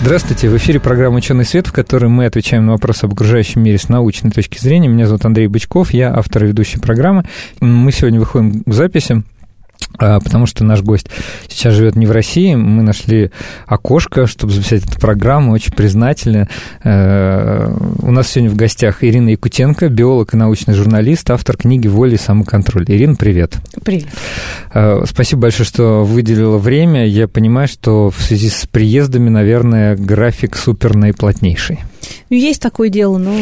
Здравствуйте, в эфире программа «Ученый свет», в которой мы отвечаем на вопросы об окружающем мире с научной точки зрения. Меня зовут Андрей Бычков, я автор и ведущий программы. Мы сегодня выходим к записи потому что наш гость сейчас живет не в России. Мы нашли окошко, чтобы записать эту программу, очень признательны. Э, у нас сегодня в гостях Ирина Якутенко, биолог и научный журналист, автор книги «Воля и самоконтроль». Ирина, привет. Привет. Э, спасибо большое, что выделила время. Я понимаю, что в связи с приездами, наверное, график супер наиплотнейший. Есть такое дело, но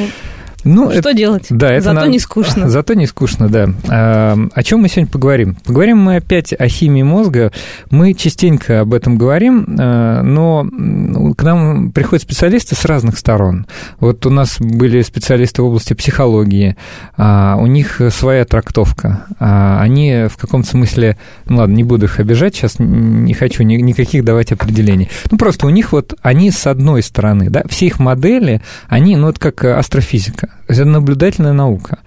ну, Что это, делать? Да, это Зато нам, не скучно. Зато не скучно, да. А, о чем мы сегодня поговорим? Поговорим мы опять о химии мозга. Мы частенько об этом говорим, а, но к нам приходят специалисты с разных сторон. Вот у нас были специалисты в области психологии, а, у них своя трактовка. А, они в каком-то смысле, ну ладно, не буду их обижать, сейчас не хочу ни, никаких давать определений. Ну просто у них вот, они с одной стороны, да, все их модели, они, ну вот как астрофизика. Это наблюдательная наука.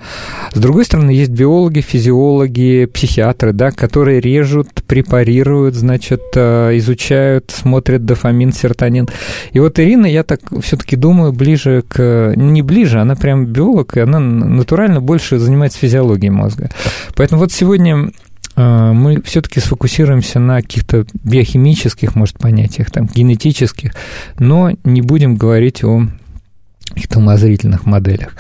С другой стороны, есть биологи, физиологи, психиатры, да, которые режут, препарируют, значит, э, изучают, смотрят дофамин, серотонин. И вот Ирина, я так все-таки думаю, ближе к... Не ближе, она прям биолог, и она натурально больше занимается физиологией мозга. Поэтому вот сегодня э, мы все-таки сфокусируемся на каких-то биохимических, может, понятиях, там, генетических, но не будем говорить о каких-то умозрительных моделях.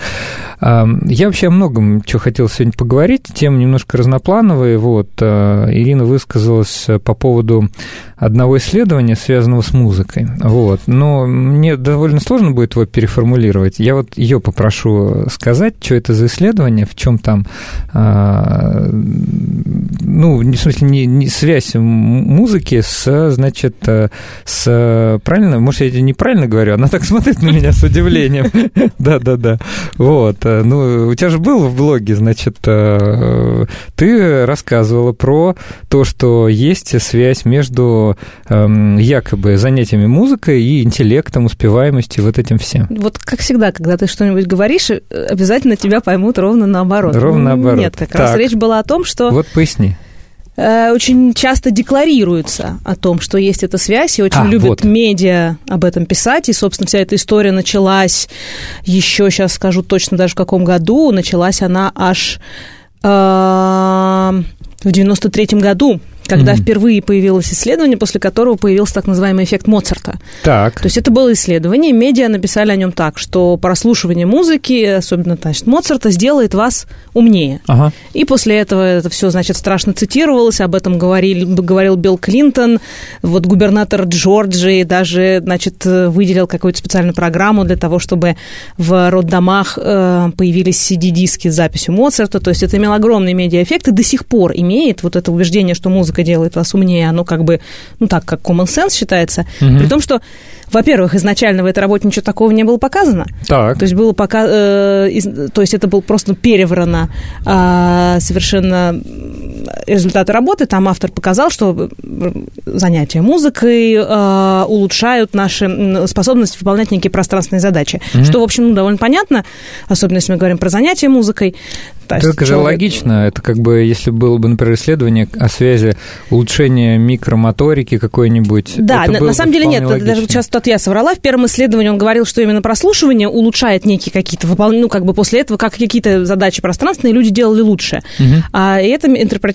Я вообще о многом, что хотел сегодня поговорить, тема немножко разноплановая. Вот, а, Ирина высказалась по поводу одного исследования, связанного с музыкой. Вот. Но мне довольно сложно будет его переформулировать. Я вот ее попрошу сказать, что это за исследование, в чем там, а, ну, в смысле, не, не связь музыки с, значит, э, с, правильно, может, я неправильно говорю, она так смотрит на меня с удивлением. Да-да-да. Вот. Э, ну, у тебя же был в блоге, значит, э, ты рассказывала про то, что есть связь между эм, якобы занятиями музыкой и интеллектом, успеваемостью, вот этим всем. Вот как всегда, когда ты что-нибудь говоришь, обязательно тебя поймут ровно наоборот. Ровно наоборот. Нет, как раз речь была о том, что... Вот поясни э, очень часто декларируется о том, что есть эта связь, и очень а, любят вот. медиа об этом писать. И, собственно, вся эта история началась еще, сейчас скажу точно даже в каком году, началась она аж э, в 93-м году когда mm-hmm. впервые появилось исследование, после которого появился так называемый эффект Моцарта. Так. То есть это было исследование, медиа написали о нем так, что прослушивание музыки, особенно, значит, Моцарта, сделает вас умнее. Ага. И после этого это все, значит, страшно цитировалось, об этом говорил, говорил Билл Клинтон, вот губернатор Джорджии даже, значит, выделил какую-то специальную программу для того, чтобы в роддомах э, появились CD-диски с записью Моцарта, то есть это имело огромный медиа-эффект и до сих пор имеет вот это убеждение, что музыка музыка делает вас умнее, оно как бы, ну так, как common sense считается. Угу. При том, что, во-первых, изначально в этой работе ничего такого не было показано. Так. То есть было пока, э, из, то есть это было просто переврано э, совершенно результаты работы. Там автор показал, что занятия музыкой э, улучшают наши способности выполнять некие пространственные задачи. Угу. Что, в общем, ну, довольно понятно, особенно если мы говорим про занятия музыкой. Это же логично. Это как бы, если было бы, например, исследование о связи улучшения микромоторики какой-нибудь. Да, на, на самом деле нет. Логично. Даже сейчас тут я соврала. В первом исследовании он говорил, что именно прослушивание улучшает некие какие-то выполнения, ну, как бы после этого, как какие-то задачи пространственные люди делали лучше. Угу. А, и это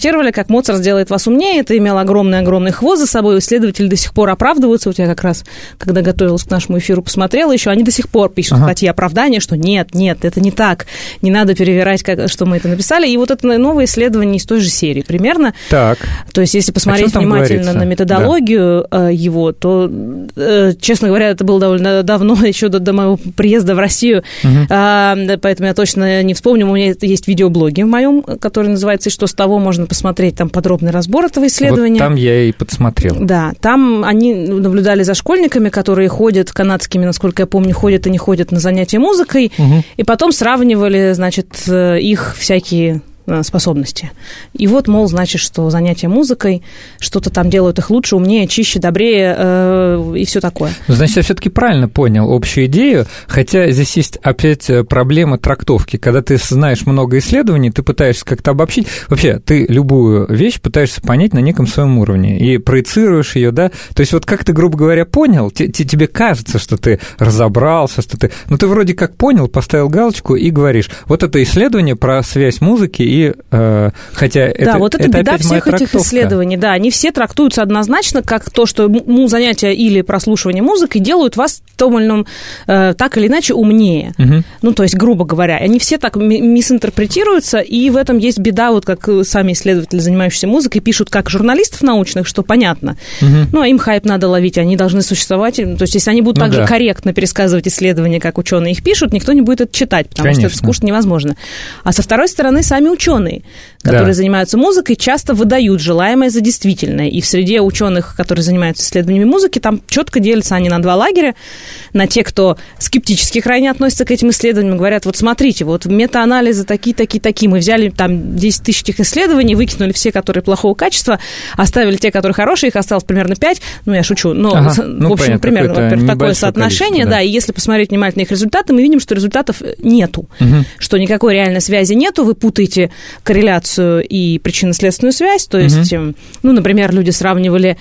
интерпретировали, как Моцарт сделает вас умнее. Это имело огромный-огромный хвост за собой. Исследователи до сих пор оправдываются. Вот я как раз, когда готовилась к нашему эфиру, посмотрела еще, они до сих пор пишут ага. статьи оправдания, что нет, нет, это не так. Не надо перевирать, как, что мы это написали. И вот это новое исследование из той же серии примерно. Так. То есть, если посмотреть внимательно говорится? на методологию да. Э, его, то, э, честно говоря, это было довольно давно, еще до, до моего приезда в Россию, угу. поэтому я точно не вспомню. У меня есть видеоблоги в моем, который называется «И что с того?» Можно посмотреть там подробный разбор этого исследования. Вот там я и подсмотрел. Да, там они наблюдали за школьниками, которые ходят, канадскими, насколько я помню, ходят и не ходят на занятия музыкой, угу. и потом сравнивали, значит, э, их всякие способности. И вот, мол, значит, что занятия музыкой что-то там делают их лучше, умнее, чище, добрее э, и все такое. Значит, я все-таки правильно понял общую идею, хотя здесь есть опять э, проблема трактовки. Когда ты знаешь много исследований, ты пытаешься как-то обобщить. Вообще, ты любую вещь пытаешься понять на неком своем уровне и проецируешь ее, да. То есть вот как ты, грубо говоря, понял, тебе кажется, что ты разобрался, что ты... Ну, ты вроде как понял, поставил галочку и говоришь, вот это исследование про связь музыки и э, хотя да, это, вот это, это беда всех этих исследований, да, они все трактуются однозначно как то, что ну, занятия или прослушивание музыки делают вас том или ином, э, так или иначе умнее. Угу. Ну, то есть, грубо говоря, они все так мисинтерпретируются, и в этом есть беда, вот как сами исследователи, занимающиеся музыкой, пишут как журналистов научных, что понятно. Угу. Ну, а им хайп надо ловить, они должны существовать. То есть, если они будут ну, так да. же корректно пересказывать исследования, как ученые их пишут, никто не будет это читать, потому Конечно. что это скучно невозможно. А со второй стороны, сами ученые ученые, которые да. занимаются музыкой, часто выдают желаемое за действительное. И в среде ученых, которые занимаются исследованиями музыки, там четко делятся они на два лагеря. На те, кто скептически крайне относится к этим исследованиям, говорят, вот смотрите, вот метаанализы такие, такие, такие. Мы взяли там 10 тысяч этих исследований, выкинули все, которые плохого качества, оставили те, которые хорошие, их осталось примерно 5. Ну, я шучу. Но, ага, ну, в общем, понятно, примерно, во-первых, такое соотношение. Да. да, и если посмотреть внимательно их результаты, мы видим, что результатов нету. Угу. Что никакой реальной связи нету. Вы путаете корреляцию и причинно-следственную связь. То есть, угу. ну, например, люди сравнивали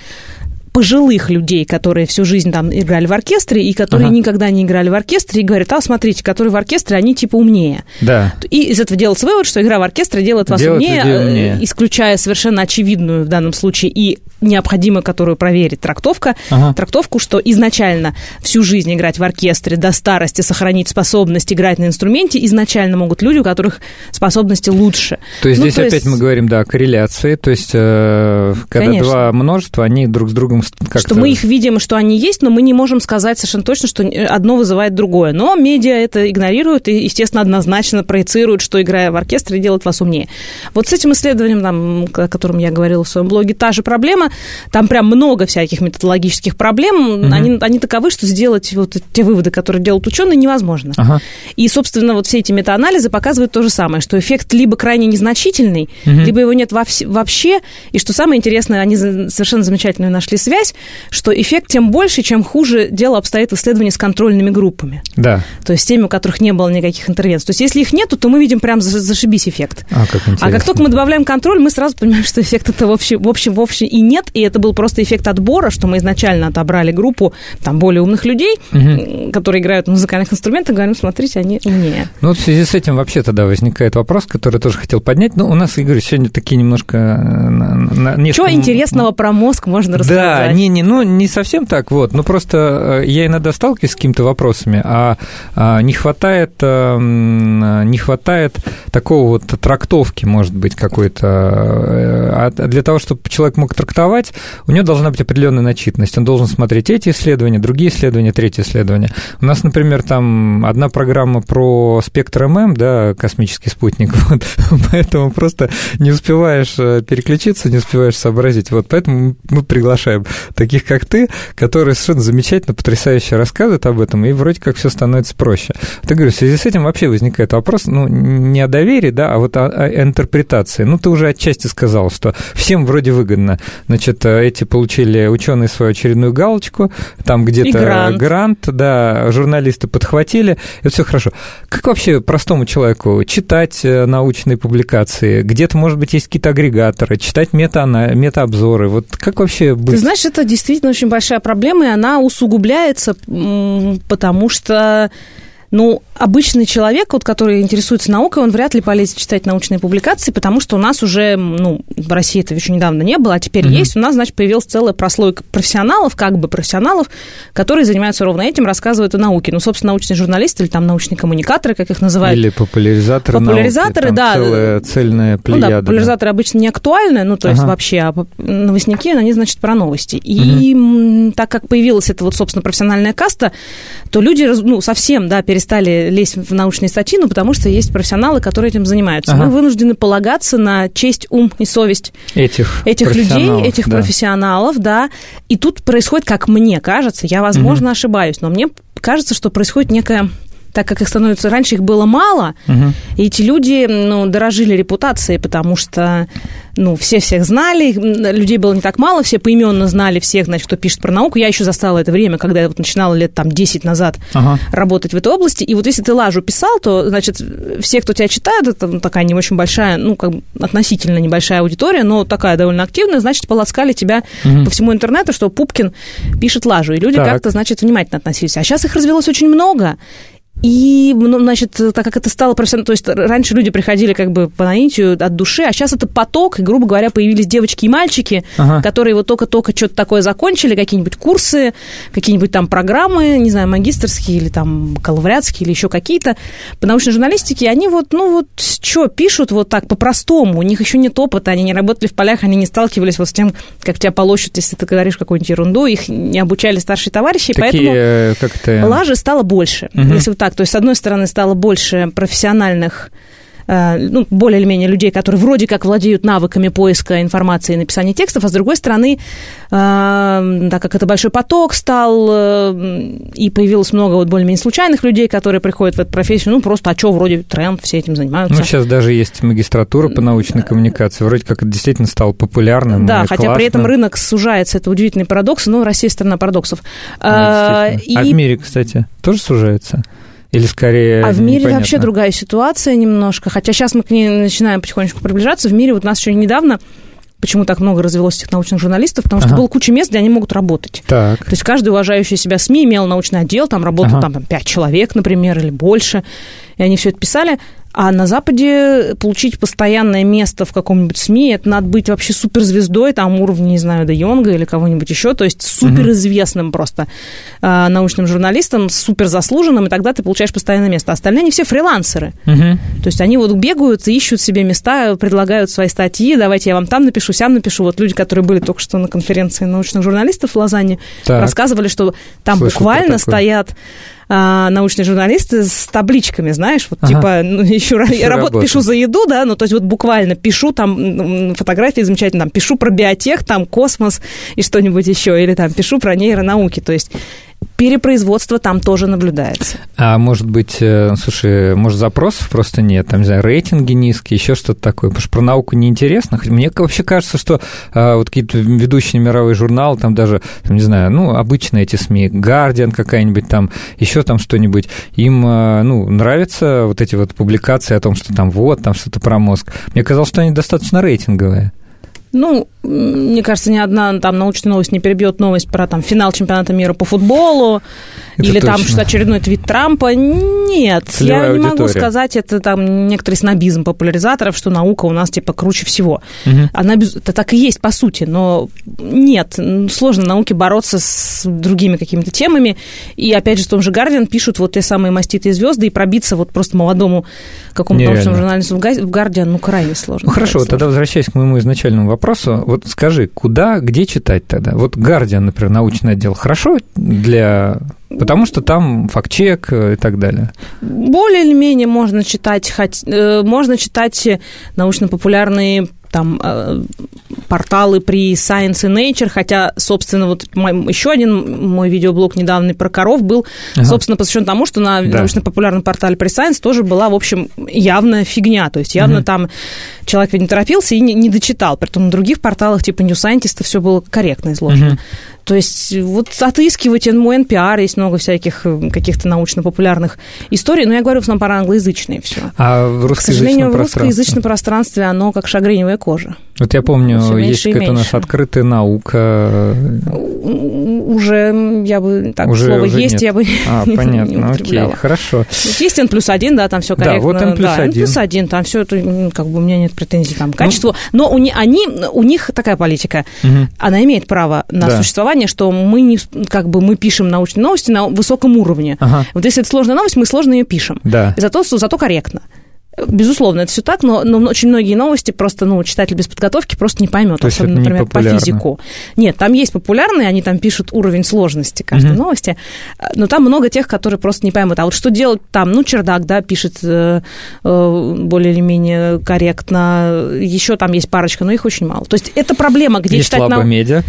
пожилых людей, которые всю жизнь там играли в оркестре, и которые ага. никогда не играли в оркестре, и говорят, а, смотрите, которые в оркестре, они типа умнее. Да. И из этого делается вывод, что игра в оркестре делает вас делает умнее, умнее, исключая совершенно очевидную в данном случае и необходимо, которую проверить трактовка, ага. трактовку, что изначально всю жизнь играть в оркестре, до старости сохранить способность играть на инструменте, изначально могут люди, у которых способности лучше. То есть ну, здесь то опять есть... мы говорим, да, о корреляции, то есть э, когда Конечно. два множества, они друг с другом что мы их видим, что они есть, но мы не можем сказать совершенно точно, что одно вызывает другое. Но медиа это игнорируют и, естественно, однозначно проецируют, что, играя в оркестре, делает вас умнее. Вот с этим исследованием, там, о котором я говорила в своем блоге, та же проблема. Там прям много всяких методологических проблем. Угу. Они, они таковы, что сделать вот те выводы, которые делают ученые, невозможно. Ага. И, собственно, вот все эти метаанализы показывают то же самое, что эффект либо крайне незначительный, угу. либо его нет вообще. И что самое интересное, они совершенно замечательную нашли связь что эффект тем больше, чем хуже дело обстоит в исследовании с контрольными группами. Да. То есть теми, у которых не было никаких интервенций. То есть если их нету, то мы видим прям зашибись эффект. А, как интересно. А как только мы добавляем контроль, мы сразу понимаем, что эффекта-то в общем, в общем, в общем и нет, и это был просто эффект отбора, что мы изначально отобрали группу там более умных людей, угу. которые играют на музыкальных инструментах, говорим, смотрите, они умнее. Ну вот в связи с этим вообще тогда возникает вопрос, который тоже хотел поднять. Ну, у нас, Игорь, сегодня такие немножко... Э, несколько... Чего интересного про мозг можно рассказать? Да, не, не, ну, не совсем так, вот, но просто э, я иногда сталкиваюсь с какими-то вопросами, а, а не хватает, э, не хватает такого вот трактовки, может быть, какой-то. А для того, чтобы человек мог трактовать, у него должна быть определенная начитанность. Он должен смотреть эти исследования, другие исследования, третьи исследования. У нас, например, там одна программа про спектр ММ, да, космический спутник, вот, поэтому просто не успеваешь переключиться, не успеваешь сообразить. Вот поэтому мы приглашаем таких как ты, которые совершенно замечательно, потрясающе рассказывают об этом, и вроде как все становится проще. Ты говоришь, в связи с этим вообще возникает вопрос, ну, не о доверии, да, а вот о, о интерпретации. Ну, ты уже отчасти сказал, что всем вроде выгодно. Значит, эти получили ученые свою очередную галочку, там где-то грант. грант, да, журналисты подхватили, это все хорошо. Как вообще простому человеку читать э, научные публикации? Где-то, может быть, есть какие-то агрегаторы, читать мета метаобзоры. Вот как вообще быть? Ты знаешь, это действительно очень большая проблема, и она усугубляется, потому что ну, обычный человек, вот, который интересуется наукой, он вряд ли полезет читать научные публикации, потому что у нас уже, ну, в России это еще недавно не было, а теперь mm-hmm. есть. У нас, значит, появилась целая прослойка профессионалов, как бы профессионалов, которые занимаются ровно этим, рассказывают о науке. Ну, собственно, научные журналисты или там научные коммуникаторы, как их называют. Или популяризаторы Популяризаторы, науки, да. Целая цельная плеяда. Ну, да, популяризаторы да. обычно не актуальны, ну, то есть ага. вообще, а новостники, они, значит, про новости. И mm-hmm. так как появилась эта вот, собственно, профессиональная каста, то люди, ну, совсем, да, перестали перестали лезть в научные статьи, ну, потому что есть профессионалы, которые этим занимаются. Ага. Мы вынуждены полагаться на честь, ум и совесть этих, этих людей, этих да. профессионалов, да. И тут происходит, как мне кажется, я, возможно, угу. ошибаюсь, но мне кажется, что происходит некая так как их становится раньше, их было мало, угу. и эти люди ну, дорожили репутацией, потому что ну, все всех знали, людей было не так мало, все поименно знали всех, значит, кто пишет про науку. Я еще застала это время, когда я вот начинала лет там 10 назад ага. работать в этой области. И вот если ты лажу писал, то, значит, все, кто тебя читает, это ну, такая не очень большая, ну, как бы относительно небольшая аудитория, но такая довольно активная, значит, полоскали тебя угу. по всему интернету, что Пупкин пишет лажу. И люди как-то, значит, внимательно относились. А сейчас их развелось очень много. И, ну, значит, так как это стало профессионально, то есть раньше люди приходили как бы по наитию от души, а сейчас это поток, и, грубо говоря, появились девочки и мальчики, ага. которые вот только-только что-то такое закончили, какие-нибудь курсы, какие-нибудь там программы, не знаю, магистрские или там калавриатские или еще какие-то по научной журналистике, они вот, ну вот, что пишут вот так по-простому, у них еще нет опыта, они не работали в полях, они не сталкивались вот с тем, как тебя полощут, если ты говоришь какую-нибудь ерунду, их не обучали старшие товарищи, Такие, поэтому э, как-то... лажи стало больше. Угу. Если вот так. То есть, с одной стороны, стало больше профессиональных Э, ну, более или менее людей, которые вроде как владеют навыками поиска информации и написания текстов, а с другой стороны, э, так как это большой поток стал, э, и появилось много вот более-менее случайных людей, которые приходят в эту профессию, ну, просто, а что, вроде тренд, все этим занимаются. Ну, сейчас даже есть магистратура по научной коммуникации, вроде как это действительно стало популярным. Да, хотя классно. при этом рынок сужается, это удивительный парадокс, но Россия страна парадоксов. А, и... а в мире, кстати, тоже сужается? Или скорее... А в мире непонятно? вообще другая ситуация немножко. Хотя сейчас мы к ней начинаем потихонечку приближаться. В мире вот у нас еще недавно почему так много развелось этих научных журналистов, потому что ага. было куча мест, где они могут работать. Так. То есть каждый уважающий себя СМИ имел научный отдел, там работало ага. там, пять человек, например, или больше, и они все это писали. А на Западе получить постоянное место в каком-нибудь СМИ, это надо быть вообще суперзвездой, там уровня, не знаю, Де Йонга или кого-нибудь еще, то есть суперизвестным mm-hmm. просто э, научным журналистом, суперзаслуженным, и тогда ты получаешь постоянное место. Остальные они все фрилансеры. Mm-hmm. То есть они вот бегают, ищут себе места, предлагают свои статьи, давайте я вам там напишу, сям напишу. Вот люди, которые были только что на конференции научных журналистов в Лозанне, так. рассказывали, что там Слышал буквально стоят а, научные журналисты с табличками, знаешь, вот ага. типа, ну, еще я работу пишу за еду, да, ну, то есть вот буквально пишу там фотографии замечательно, там, пишу про биотех, там, космос и что-нибудь еще, или там пишу про нейронауки, то есть перепроизводство там тоже наблюдается. А может быть, э, слушай, может запросов просто нет, там, не знаю, рейтинги низкие, еще что-то такое, потому что про науку неинтересно. Мне вообще кажется, что а, вот какие-то ведущие мировые журналы, там даже, там, не знаю, ну, обычные эти СМИ, Guardian какая-нибудь там, еще там что-нибудь, им, а, ну, нравятся вот эти вот публикации о том, что там вот, там что-то про мозг. Мне казалось, что они достаточно рейтинговые. Ну, мне кажется, ни одна там научная новость не перебьет новость про там финал чемпионата мира по футболу это или точно. там что очередной твит Трампа. Нет, Целевая я не аудитория. могу сказать, это там некоторый снобизм популяризаторов, что наука у нас типа круче всего. Угу. Она это так и есть по сути, но нет, сложно науке бороться с другими какими-то темами. И опять же в том же Гардиан пишут вот те самые маститые звезды и пробиться вот просто молодому какому-то научному журналисту в Гардиан, ну крайне сложно. Ну хорошо, тогда возвращаясь к моему изначальному вопросу, вот скажи, куда, где читать тогда? Вот Гардиан, например, научный отдел, хорошо для Потому что там факт-чек и так далее. Более или менее можно читать, э, можно читать научно-популярные там э, порталы при Science и Nature, хотя, собственно, вот еще один мой видеоблог недавний про коров был, ага. собственно, посвящен тому, что на да. научно-популярном портале при Science тоже была, в общем, явная фигня, то есть явно угу. там человек не торопился и не, не дочитал, при этом на других порталах типа New Scientist все было корректно изложено. Угу. То есть вот отыскивайте, мой NPR, есть много всяких э, каких-то научно-популярных историй, но я говорю в основном про англоязычные все. А в К сожалению, в русскоязычном пространстве оно как шагреневая кожа. Вот я помню, есть какая-то у нас открытая наука. Уже, я бы, так, уже, слово уже «есть» нет. я бы а, понятно, не окей, хорошо. Есть N плюс один, да, там все корректно. Да, вот N плюс один. N плюс один, там все это, как бы у меня нет претензий там к ну, качеству. Но у, они, у них такая политика, угу. она имеет право на да. существование, что мы, не, как бы, мы пишем научные новости на высоком уровне. Ага. Вот если это сложная новость, мы сложно ее пишем. Да. Зато, зато корректно. Безусловно, это все так, но, но очень многие новости просто, ну, читатель без подготовки просто не поймет, То особенно, например, по физику. Нет, там есть популярные, они там пишут уровень сложности каждой mm-hmm. новости, но там много тех, которые просто не поймут. А вот что делать там? Ну, чердак, да, пишет э, э, более или менее корректно. Еще там есть парочка, но их очень мало. То есть это проблема, где есть читать... Лаба нау... медиа.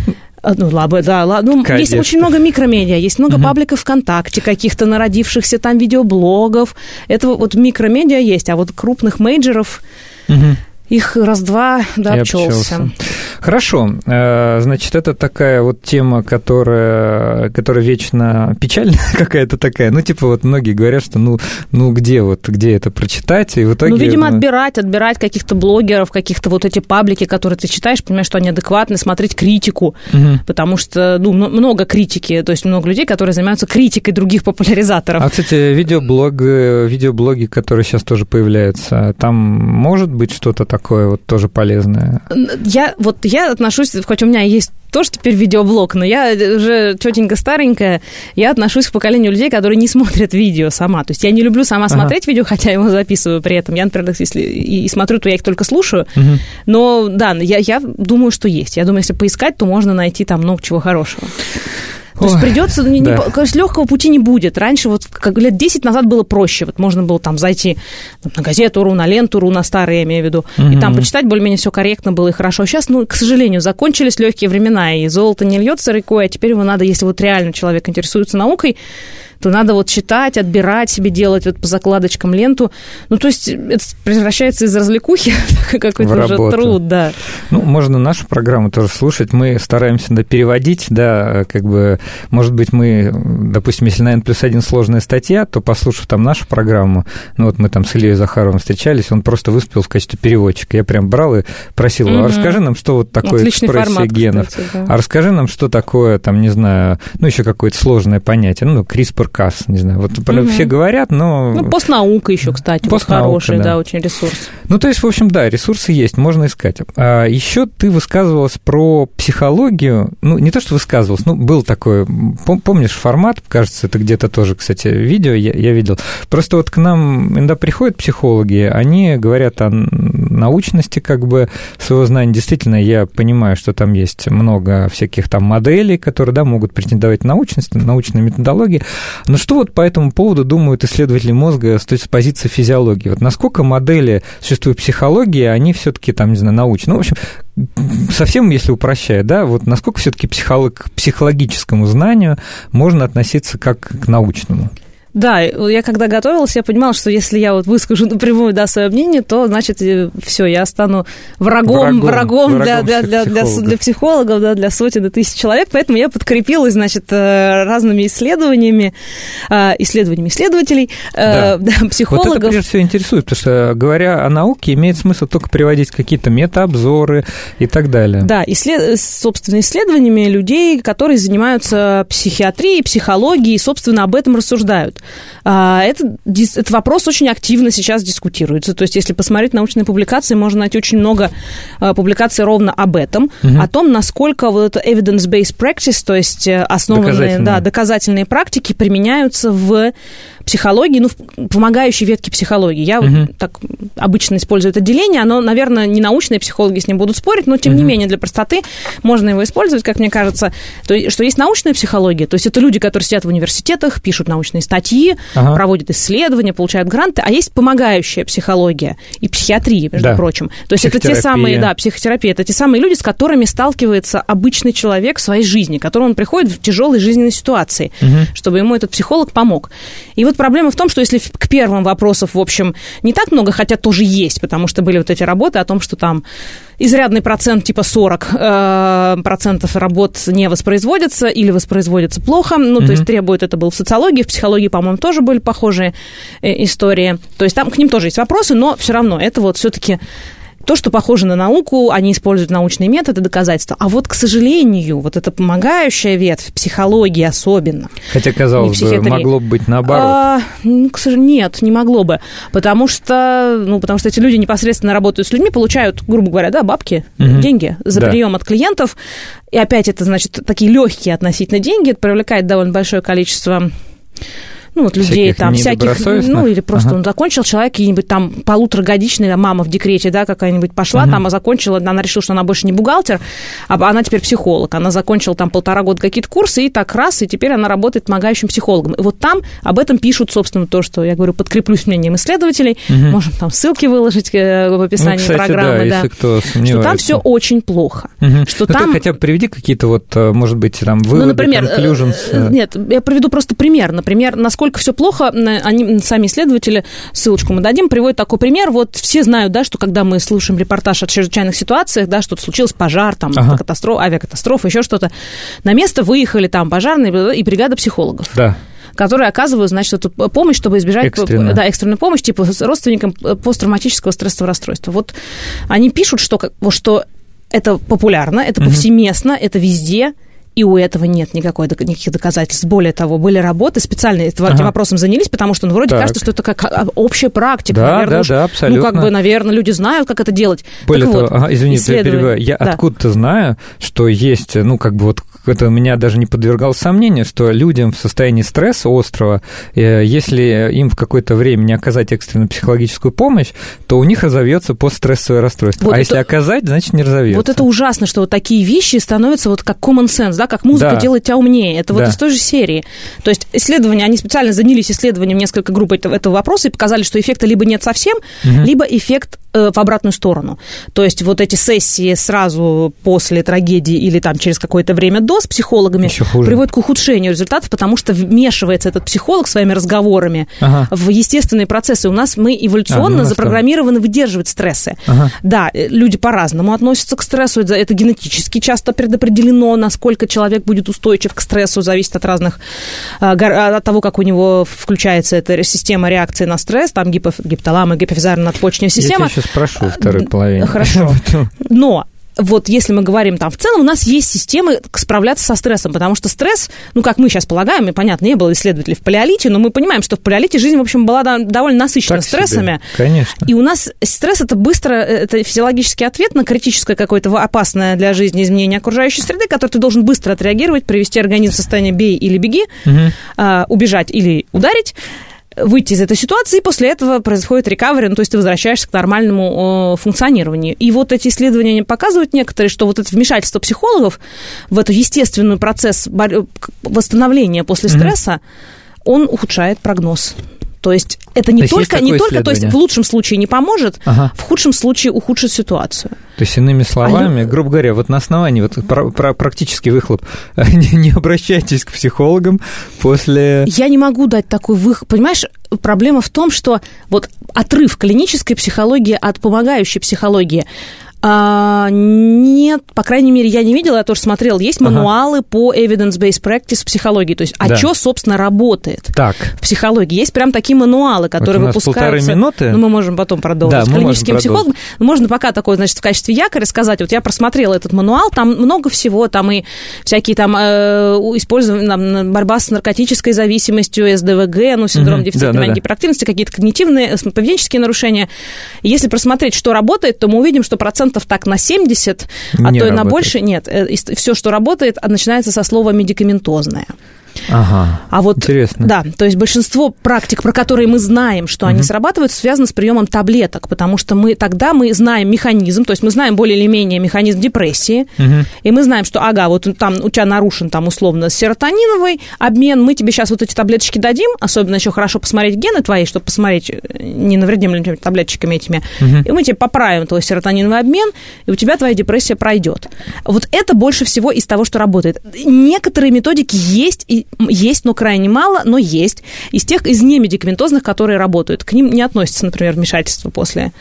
А, ну, лабы, да, лаб, ну, есть очень много микромедиа, есть много угу. пабликов ВКонтакте, каких-то народившихся там видеоблогов. Это вот микромедиа есть, а вот крупных мейджеров... Угу их раз-два, да, и обчелся. обчелся. Хорошо. Э, значит, это такая вот тема, которая, которая вечно печальная какая-то такая. Ну, типа, вот многие говорят, что ну, ну где вот, где это прочитать, и в итоге... Ну, видимо, ну... отбирать, отбирать каких-то блогеров, каких-то вот эти паблики, которые ты читаешь, понимаешь, что они адекватны, смотреть критику, угу. потому что, ну, много критики, то есть много людей, которые занимаются критикой других популяризаторов. А, кстати, видеоблог, видеоблоги, которые сейчас тоже появляются, там может быть что-то такое вот тоже полезное? Я вот я отношусь, хоть у меня есть тоже теперь видеоблог, но я уже тетенька старенькая, я отношусь к поколению людей, которые не смотрят видео сама. То есть я не люблю сама ага. смотреть видео, хотя его записываю при этом. Я, например, если и, и смотрю, то я их только слушаю. Угу. Но да, я, я думаю, что есть. Я думаю, если поискать, то можно найти там много чего хорошего. То есть придется, не, да. не, конечно, легкого пути не будет. Раньше, вот как лет 10 назад было проще. Вот можно было там зайти на газету РУ, на ленту РУ, на старые, я имею в виду, угу. и там почитать более-менее все корректно было и хорошо. Сейчас, ну, к сожалению, закончились легкие времена, и золото не льется рекой, а теперь его надо, если вот реально человек интересуется наукой, то надо вот читать, отбирать себе, делать вот по закладочкам ленту. Ну, то есть это превращается из развлекухи какой-то уже труд, да. Ну, можно нашу программу тоже слушать. Мы стараемся да, переводить, да, как бы, может быть, мы, допустим, если на N плюс один сложная статья, то, послушав там нашу программу, ну, вот мы там с Ильей Захаровым встречались, он просто выступил в качестве переводчика. Я прям брал и просил его, а расскажи нам, что вот такое Отличный экспрессия формат, генов. Кстати, да. А расскажи нам, что такое, там, не знаю, ну, еще какое-то сложное понятие, ну, CRISPR CRISPR-Cas, не знаю, вот угу. все говорят, но... Ну, постнаука еще, кстати, постнаука, хороший, да. да, очень ресурс. Ну, то есть, в общем, да, ресурсы есть, можно искать. А еще ты высказывалась про психологию, ну, не то, что высказывалась, ну, был такой, помнишь формат, кажется, это где-то тоже, кстати, видео я, я видел. Просто вот к нам иногда приходят психологи, они говорят о научности как бы своего знания. Действительно, я понимаю, что там есть много всяких там моделей, которые, да, могут претендовать на научность, научные методологии, но что вот по этому поводу думают исследователи мозга с, с позиции физиологии? Вот насколько модели существуют психологии, они все-таки там, не знаю, научные? Ну, в общем, совсем если упрощая, да, вот насколько все-таки психолог, к психологическому знанию можно относиться как к научному? Да, я когда готовилась, я понимала, что если я вот выскажу напрямую да, свое мнение, то, значит, все, я стану врагом, врагом, врагом, для, для, для, для, для психологов, да, для сотен и тысяч человек. Поэтому я подкрепилась, значит, э, разными исследованиями, э, исследованиями исследователей, э, да. Да, психологов. Вот это прежде всего интересует, потому что, говоря о науке, имеет смысл только приводить какие-то метаобзоры и так далее. Да, исслед... собственно, исследованиями людей, которые занимаются психиатрией, психологией, и, собственно, об этом рассуждают. А, это, этот вопрос очень активно сейчас дискутируется. То есть, если посмотреть научные публикации, можно найти очень много а, публикаций ровно об этом, угу. о том, насколько вот это evidence-based practice, то есть э, основанные доказательные. Да, доказательные практики применяются в психологии, ну, помогающей ветки психологии. Я угу. так обычно использую это деление, оно, наверное, не научные психологи с ним будут спорить, но, тем угу. не менее, для простоты можно его использовать, как мне кажется, то, что есть научная психология, то есть это люди, которые сидят в университетах, пишут научные статьи, ага. проводят исследования, получают гранты, а есть помогающая психология и психиатрия, между да. прочим. То есть это те самые, да, психотерапия, это те самые люди, с которыми сталкивается обычный человек в своей жизни, к которому он приходит в тяжелой жизненной ситуации, угу. чтобы ему этот психолог помог. И вот проблема в том, что если к первым вопросам, в общем, не так много, хотя тоже есть, потому что были вот эти работы о том, что там изрядный процент, типа 40 э, процентов работ не воспроизводятся или воспроизводятся плохо. Ну, mm-hmm. то есть требует это было в социологии, в психологии, по-моему, тоже были похожие э, истории. То есть там к ним тоже есть вопросы, но все равно это вот все-таки то, что похоже на науку, они используют научные методы, доказательства. А вот, к сожалению, вот эта помогающая ветвь, психологии особенно. Хотя, казалось бы, могло бы быть наоборот. А, ну, к сожалению, нет, не могло бы. Потому что, ну, потому что эти люди непосредственно работают с людьми, получают, грубо говоря, да, бабки, угу. деньги за да. прием от клиентов. И опять это, значит, такие легкие относительно деньги, это привлекает довольно большое количество ну, вот людей там всяких, ну, или просто ага. он закончил, человек какие-нибудь там полуторагодичный, мама в декрете, да, какая-нибудь пошла, угу. там, а закончила, она решила, что она больше не бухгалтер, а она теперь психолог. Она закончила там полтора года какие-то курсы, и так раз, и теперь она работает помогающим психологом. И вот там об этом пишут, собственно, то, что я говорю, подкреплюсь мнением исследователей, угу. можем там ссылки выложить э, в описании ну, кстати, программы, да, да. кто что там все очень плохо. Угу. Что ну, там... ты хотя бы приведи какие-то вот, э, может быть, там ну, выводы, ну, например, conclusions. Э. Нет, я приведу просто пример. Например, насколько все плохо, они, сами исследователи, ссылочку мы дадим, приводят такой пример. Вот все знают, да, что когда мы слушаем репортаж о чрезвычайных ситуациях, да, что-то случилось, пожар, там, ага. катастрофа, авиакатастрофа, еще что-то, на место выехали там пожарные и бригада психологов. Да которые оказывают, значит, эту помощь, чтобы избежать Экстренно. да, экстренную помощь, типа родственникам посттравматического стрессового расстройства. Вот они пишут, что, что это популярно, это повсеместно, это везде, и у этого нет никакой, никаких доказательств. Более того, были работы, специально этим ага. вопросом занялись, потому что ну, вроде так. кажется, что это как а, общая практика. Да, наверное, да, уж, да, абсолютно. Ну, как бы, наверное, люди знают, как это делать. Более так того, вот, ага, извините, я перебиваю, я да. откуда-то знаю, что есть, ну, как бы вот это меня даже не подвергал сомнению, что людям в состоянии стресса острого, э, если им в какое-то время не оказать экстренную психологическую помощь, то у них разовьется постстрессовое расстройство. Вот а это, если оказать, значит не разовьется. Вот это ужасно, что вот такие вещи становятся вот как common sense, да, как музыка да. делает тебя умнее. Это да. вот из той же серии. То есть исследования, они специально занялись исследованием несколько групп этого, этого вопроса и показали, что эффекта либо нет совсем, угу. либо эффект Э, в обратную сторону. То есть вот эти сессии сразу после трагедии или там через какое-то время до с психологами приводят к ухудшению результатов, потому что вмешивается этот психолог своими разговорами ага. в естественные процессы. У нас мы эволюционно а, ну, запрограммированы выдерживать стрессы. Ага. Да, э, люди по-разному относятся к стрессу. Это генетически часто предопределено, насколько человек будет устойчив к стрессу, зависит от разных, а, от того, как у него включается эта система реакции на стресс, там гипоталамы, гипофизарная надпочечная система. Я спрошу второй половине. Хорошо. Но вот если мы говорим там в целом, у нас есть системы справляться со стрессом, потому что стресс, ну, как мы сейчас полагаем, и понятно, не было исследователей в палеолите, но мы понимаем, что в палеолите жизнь, в общем, была довольно насыщена так стрессами. Себе. Конечно. И у нас стресс это быстро, это физиологический ответ на критическое какое-то опасное для жизни изменение окружающей среды, который ты должен быстро отреагировать, привести организм в состояние бей или беги, угу. убежать или ударить выйти из этой ситуации, и после этого происходит рекавери, ну, то есть ты возвращаешься к нормальному э, функционированию. И вот эти исследования показывают некоторые, что вот это вмешательство психологов в этот естественный процесс восстановления после стресса, mm-hmm. он ухудшает прогноз. То есть это не то только, не только, то есть в лучшем случае не поможет, ага. в худшем случае ухудшит ситуацию. То есть, иными словами, а грубо говоря, вот на основании вот про, про практический выхлоп, не, не обращайтесь к психологам после... Я не могу дать такой выхлоп. Понимаешь, проблема в том, что вот отрыв клинической психологии от помогающей психологии – а, нет, по крайней мере, я не видела, я тоже смотрела. Есть ага. мануалы по evidence-based practice в психологии. То есть, а да. что, собственно, работает так. в психологии? Есть прям такие мануалы, которые вот у нас выпускаются. минуты. Ну, мы можем потом продолжить. Да, мы Клиническим психологом. Можно пока такой, значит, в качестве якоря сказать, вот я просмотрела этот мануал, там много всего, там и всякие там э, использование, там, борьба с наркотической зависимостью, СДВГ, ну, синдром угу. дефицита да, да, да. гиперактивности, какие-то когнитивные, э, поведенческие нарушения. Если просмотреть, что работает, то мы увидим, что процент процентов так на 70, а не то и на больше нет. Э, Все, что работает, начинается со слова медикаментозное. Ага. А вот, Интересно. Да, то есть большинство практик, про которые мы знаем, что угу. они срабатывают, связано с приемом таблеток, потому что мы тогда мы знаем механизм, то есть мы знаем более или менее механизм депрессии, угу. и мы знаем, что, ага, вот там у тебя нарушен там условно серотониновый обмен, мы тебе сейчас вот эти таблеточки дадим, особенно еще хорошо посмотреть гены твои, чтобы посмотреть, э, не навредим ли таблеточками этими, угу. и мы тебе поправим твой серотониновый обмен, и у тебя твоя депрессия пройдет. Вот это больше всего из того, что работает. Некоторые методики есть и есть, но крайне мало, но есть. Из тех, из немедикаментозных, которые работают. К ним не относится, например, вмешательство после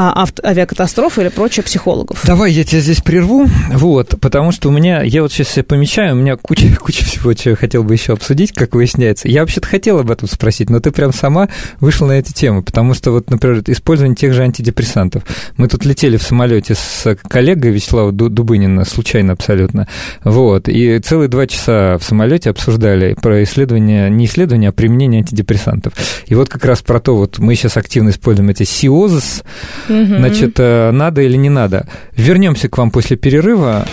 а, авиакатастрофы или прочее психологов. Давай я тебя здесь прерву, вот, потому что у меня, я вот сейчас себе помечаю, у меня куча, куча всего, чего я хотел бы еще обсудить, как выясняется. Я вообще-то хотел об этом спросить, но ты прям сама вышла на эту тему, потому что вот, например, использование тех же антидепрессантов. Мы тут летели в самолете с коллегой Вячеслава Дубынина, случайно абсолютно, вот, и целые два часа в самолете обсуждали про исследование, не исследование, а применение антидепрессантов. И вот как раз про то, вот мы сейчас активно используем эти СИОЗС, Угу. Значит, э, надо или не надо. Вернемся к вам после перерыва.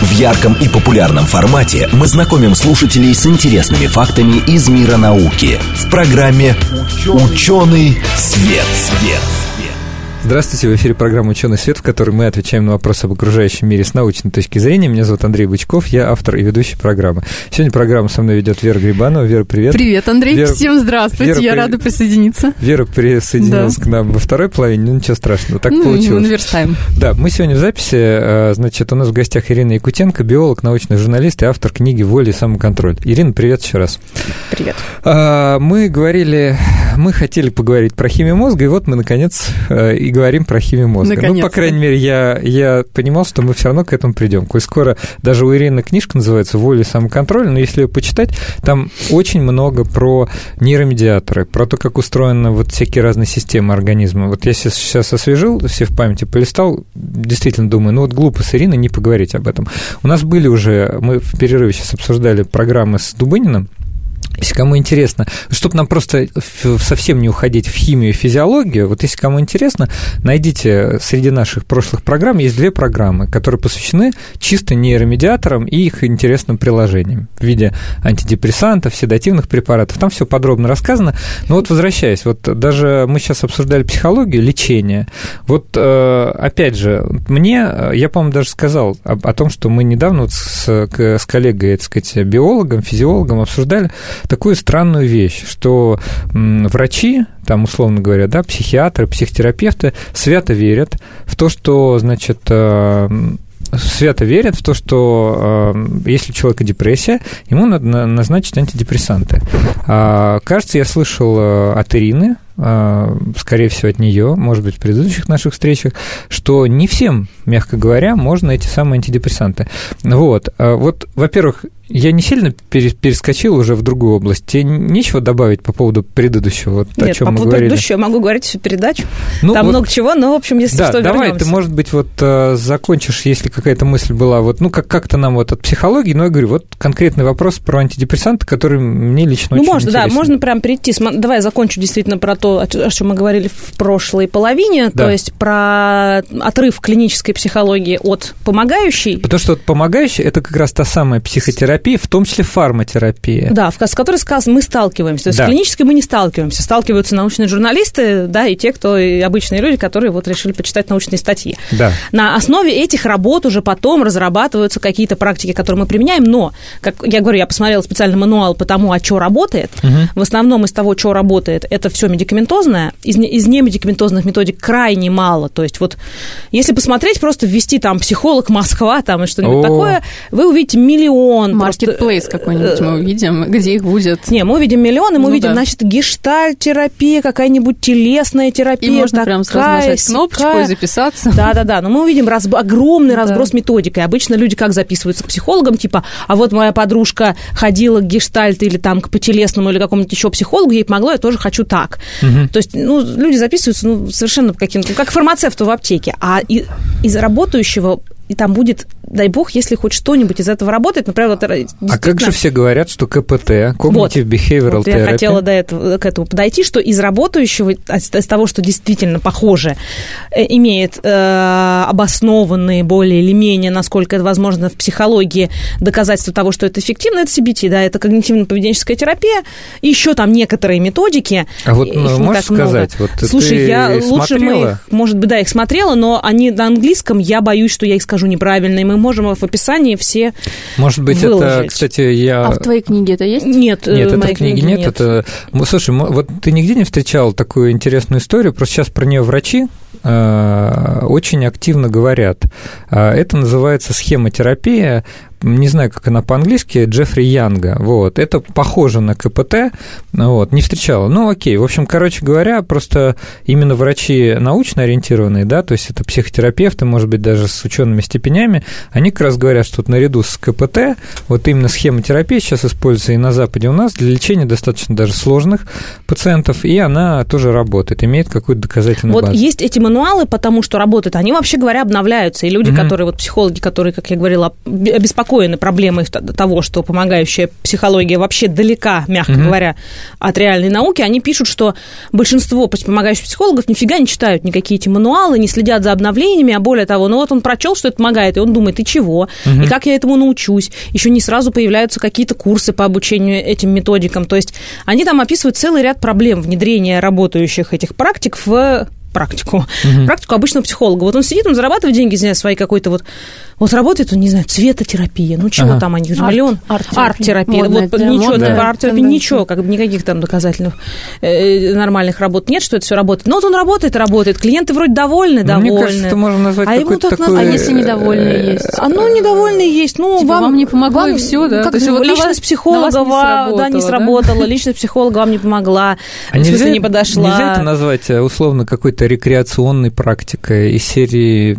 В ярком и популярном формате мы знакомим слушателей с интересными фактами из мира науки в программе «Ученый свет». свет. Здравствуйте, в эфире программа «Ученый свет», в которой мы отвечаем на вопросы об окружающем мире с научной точки зрения. Меня зовут Андрей Бычков, я автор и ведущий программы. Сегодня программу со мной ведет Вера Грибанова. Вера, привет. Привет, Андрей, Вера, всем здравствуйте, Вера, я при... рада присоединиться. Вера присоединилась да. к нам во второй половине, ну ничего страшного, так ну, получилось. наверстаем. Да, мы сегодня в записи, э, значит, у нас в гостях Ирина Якутенко, биолог, научный журналист и автор книги «Воля и самоконтроль». Ирина, привет еще раз. Привет. А, мы говорили, мы хотели поговорить про химию мозга, и вот мы, наконец, э, и говорим про химию мозга мозга. Ну, по крайней мере, я, я понимал, что мы все равно к этому придем. Коль скоро даже у Ирины книжка называется «Воля и самоконтроль», но если ее почитать, там очень много про нейромедиаторы, про то, как устроены вот всякие разные системы организма. Вот я сейчас освежил все в памяти, полистал, действительно думаю, ну вот глупо с Ириной не поговорить об этом. У нас были уже, мы в перерыве сейчас обсуждали программы с Дубыниным, если кому интересно, чтобы нам просто совсем не уходить в химию и физиологию, вот если кому интересно, найдите среди наших прошлых программ, есть две программы, которые посвящены чисто нейромедиаторам и их интересным приложениям в виде антидепрессантов, седативных препаратов. Там все подробно рассказано. Но вот возвращаясь, вот даже мы сейчас обсуждали психологию, лечение. Вот э, опять же, мне, я, по-моему, даже сказал о, о том, что мы недавно вот с, с коллегой, так сказать, биологом, физиологом обсуждали такую странную вещь, что врачи, там, условно говоря, да, психиатры, психотерапевты свято верят в то, что, значит, э, свято верят в то, что э, если у человека депрессия, ему надо назначить антидепрессанты. А, кажется, я слышал э, от Ирины, скорее всего, от нее, может быть, в предыдущих наших встречах, что не всем, мягко говоря, можно эти самые антидепрессанты. Вот. Вот, во-первых, я не сильно перескочил уже в другую область. Тебе нечего добавить по поводу предыдущего, вот, Нет, о чем по мы поводу говорили? предыдущего могу говорить всю передачу. Ну, Там вот, много чего, но, в общем, если да, что, давай вернемся. ты, может быть, вот э, закончишь, если какая-то мысль была, вот, ну, как- как-то нам вот от психологии, но я говорю, вот конкретный вопрос про антидепрессанты, который мне лично ну, очень можно, интересен. да, можно прям перейти. Давай я закончу действительно про то, о чем мы говорили в прошлой половине, Да. то есть про отрыв клинической психологии от помогающей. Потому что вот помогающий – это как раз та самая психотерапия, в том числе фармотерапия. Да, с которой мы сталкиваемся. То есть Да. с клинической мы не сталкиваемся. Сталкиваются научные журналисты, да, и те, кто и обычные люди, которые вот решили почитать научные статьи. Да. На основе этих работ уже потом разрабатываются какие-то практики, которые мы применяем, но, как я говорю, я посмотрела специальный мануал по тому, а что работает. Мгм. В основном из того, что работает, это все медикаментозное. Из, из немедикаментозных методик крайне мало. То есть вот если посмотреть, просто ввести там психолог Москва там и что-нибудь О. такое, вы увидите миллион. Маркетплейс э, какой-нибудь мы увидим, где их будет. не, мы увидим миллионы, мы Ну увидим, да. значит, гештальт-терапия, какая-нибудь телесная терапия. И можно прям сразу такая, нажать кнопочку сякая. и записаться. Да-да-да, но мы увидим разб- огромный Да. разброс методикой. Обычно люди как записываются к психологам, типа, а вот моя подружка ходила к гештальту или там к потелесному или какому-нибудь еще психологу, ей помогло, я тоже хочу так. То есть, ну, люди записываются ну, совершенно по каким-то, как фармацевту в аптеке, а из работающего и там будет, дай бог, если хоть что-нибудь из этого работает, например, вот, А как же действительно- все говорят, что КПТ, Cognitive Behavioral вот я Therapy, хотела до этого, к этому подойти, что из работающего, из из того, что действительно похоже, э, имеет э, обоснованные более или менее, насколько это возможно в психологии, доказательства того, что это эффективно, это CBT, да, это когнитивно-поведенческая терапия, и еще там некоторые методики. А вот ну, можешь много. сказать, вот Слушай, я лучше мы смотрела? их, может быть, да, их смотрела, но они на английском, я боюсь, что я их скажу неправильно, и мы можем в описании все Может быть, это, выложить. кстати, я... А в твоей книге это есть? Нет, э, Нет, в это в книге книге нет. Это... Ну, Слушай, вот ты нигде не встречал такую интересную историю, просто сейчас про нее врачи э, очень активно говорят. А, Это называется схемотерапия не знаю, как она по-английски, Джеффри Янга, вот, это похоже на КПТ, вот, не встречала, ну, окей, в общем, короче говоря, просто именно врачи научно ориентированные, да, то есть это психотерапевты, может быть, даже с учеными степенями, они как раз говорят, что вот наряду с КПТ, вот именно схемотерапия сейчас используется и на Западе у нас для лечения достаточно даже сложных пациентов, и она тоже работает, имеет какую-то доказательную Вот базу. есть эти мануалы, потому что работают. Они, вообще говоря, обновляются. И люди, Мгм. которые, вот психологи, которые, как я говорила, обеспокоены обеспокоены проблемой того, что помогающая психология вообще далека, мягко угу. говоря, от реальной науки, они пишут, что большинство помогающих психологов нифига не читают никакие эти мануалы, не следят за обновлениями, а более того, ну вот он прочел, что это помогает, и он думает, и чего, угу. и как я этому научусь. Еще не сразу появляются какие-то курсы по обучению этим методикам. То есть они там описывают целый ряд проблем внедрения работающих этих практик в практику. Угу. Практику обычного психолога. Вот он сидит, он зарабатывает деньги, за свои какой-то вот вот работает, он, не знаю, цветотерапия, ну чего ага. там они, миллион, арт-терапия, арт вот да, ничего, да. арт-терапия, ничего, как бы никаких там доказательных э, нормальных работ нет, что это все работает. Но вот он работает, работает, клиенты вроде довольны, ну, довольны. Мне кажется, это можно назвать а ему так такой... А если недовольные э, есть? А ну, недовольные есть, ну, типа, вам, вам не помогло вам, и все, да? Как То есть, вот личность психолога вам, да, не сработала, да? личность психолога вам не помогла, а в смысле, не подошла. Нельзя это назвать э, условно какой-то рекреационной практикой из серии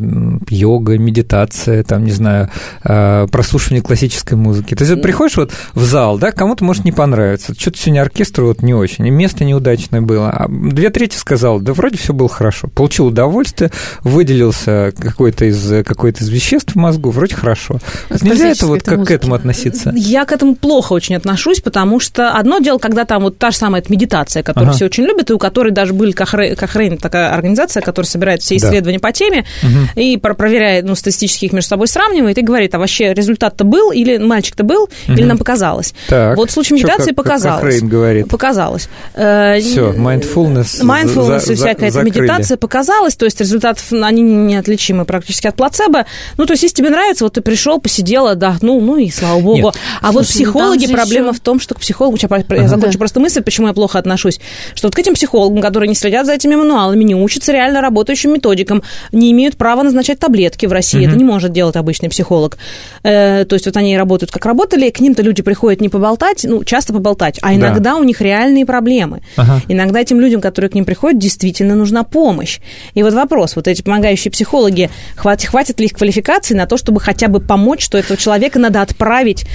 йога, медитация, там, не знаю, Э, прослушивание классической музыки. То есть приходишь вот в зал, да, кому-то может не понравиться, что-то сегодня оркестр вот не очень, и место неудачное было. А две трети сказал, да вроде все было хорошо. Получил удовольствие, выделился какой-то из, какой-то из веществ в мозгу, вроде хорошо. Нельзя это вот как музыки. к этому относиться? Я к этому плохо очень отношусь, потому что одно дело, когда там вот та же самая медитация, которую ага. все очень любят, и у которой даже были Кохрейн, такая организация, которая собирает все исследования да. по теме угу. и проверяет, ну, статистически их между собой сравнивает и говорит, а вообще результат-то был, или мальчик-то был, угу. или нам показалось. Так. Вот в случае медитации Чё, как, показалось. Как говорит. Показалось. Э, Все, mindfulness. Mindfulness за, и всякая эта медитация показалась, то есть результат, они неотличимы практически от плацебо. Ну, то есть, если тебе нравится, вот ты пришел, посидел, отдохнул, ну и слава богу. Нет. А Слушай, вот ну психологи, проблема еще... в том, что к психологу, я ага. закончу да. просто мысль, почему я плохо отношусь, что вот к этим психологам, которые не следят за этими мануалами, не учатся реально работающим методикам, не имеют права назначать таблетки в России. Угу. Это не может делать обычный психолог психолог. Э, то есть вот они работают как работали, к ним-то люди приходят не поболтать, ну, часто поболтать, а иногда да. у них реальные проблемы. Ага. Иногда этим людям, которые к ним приходят, действительно нужна помощь. И вот вопрос, вот эти помогающие психологи, хватит, хватит ли их квалификации на то, чтобы хотя бы помочь, что этого человека надо отправить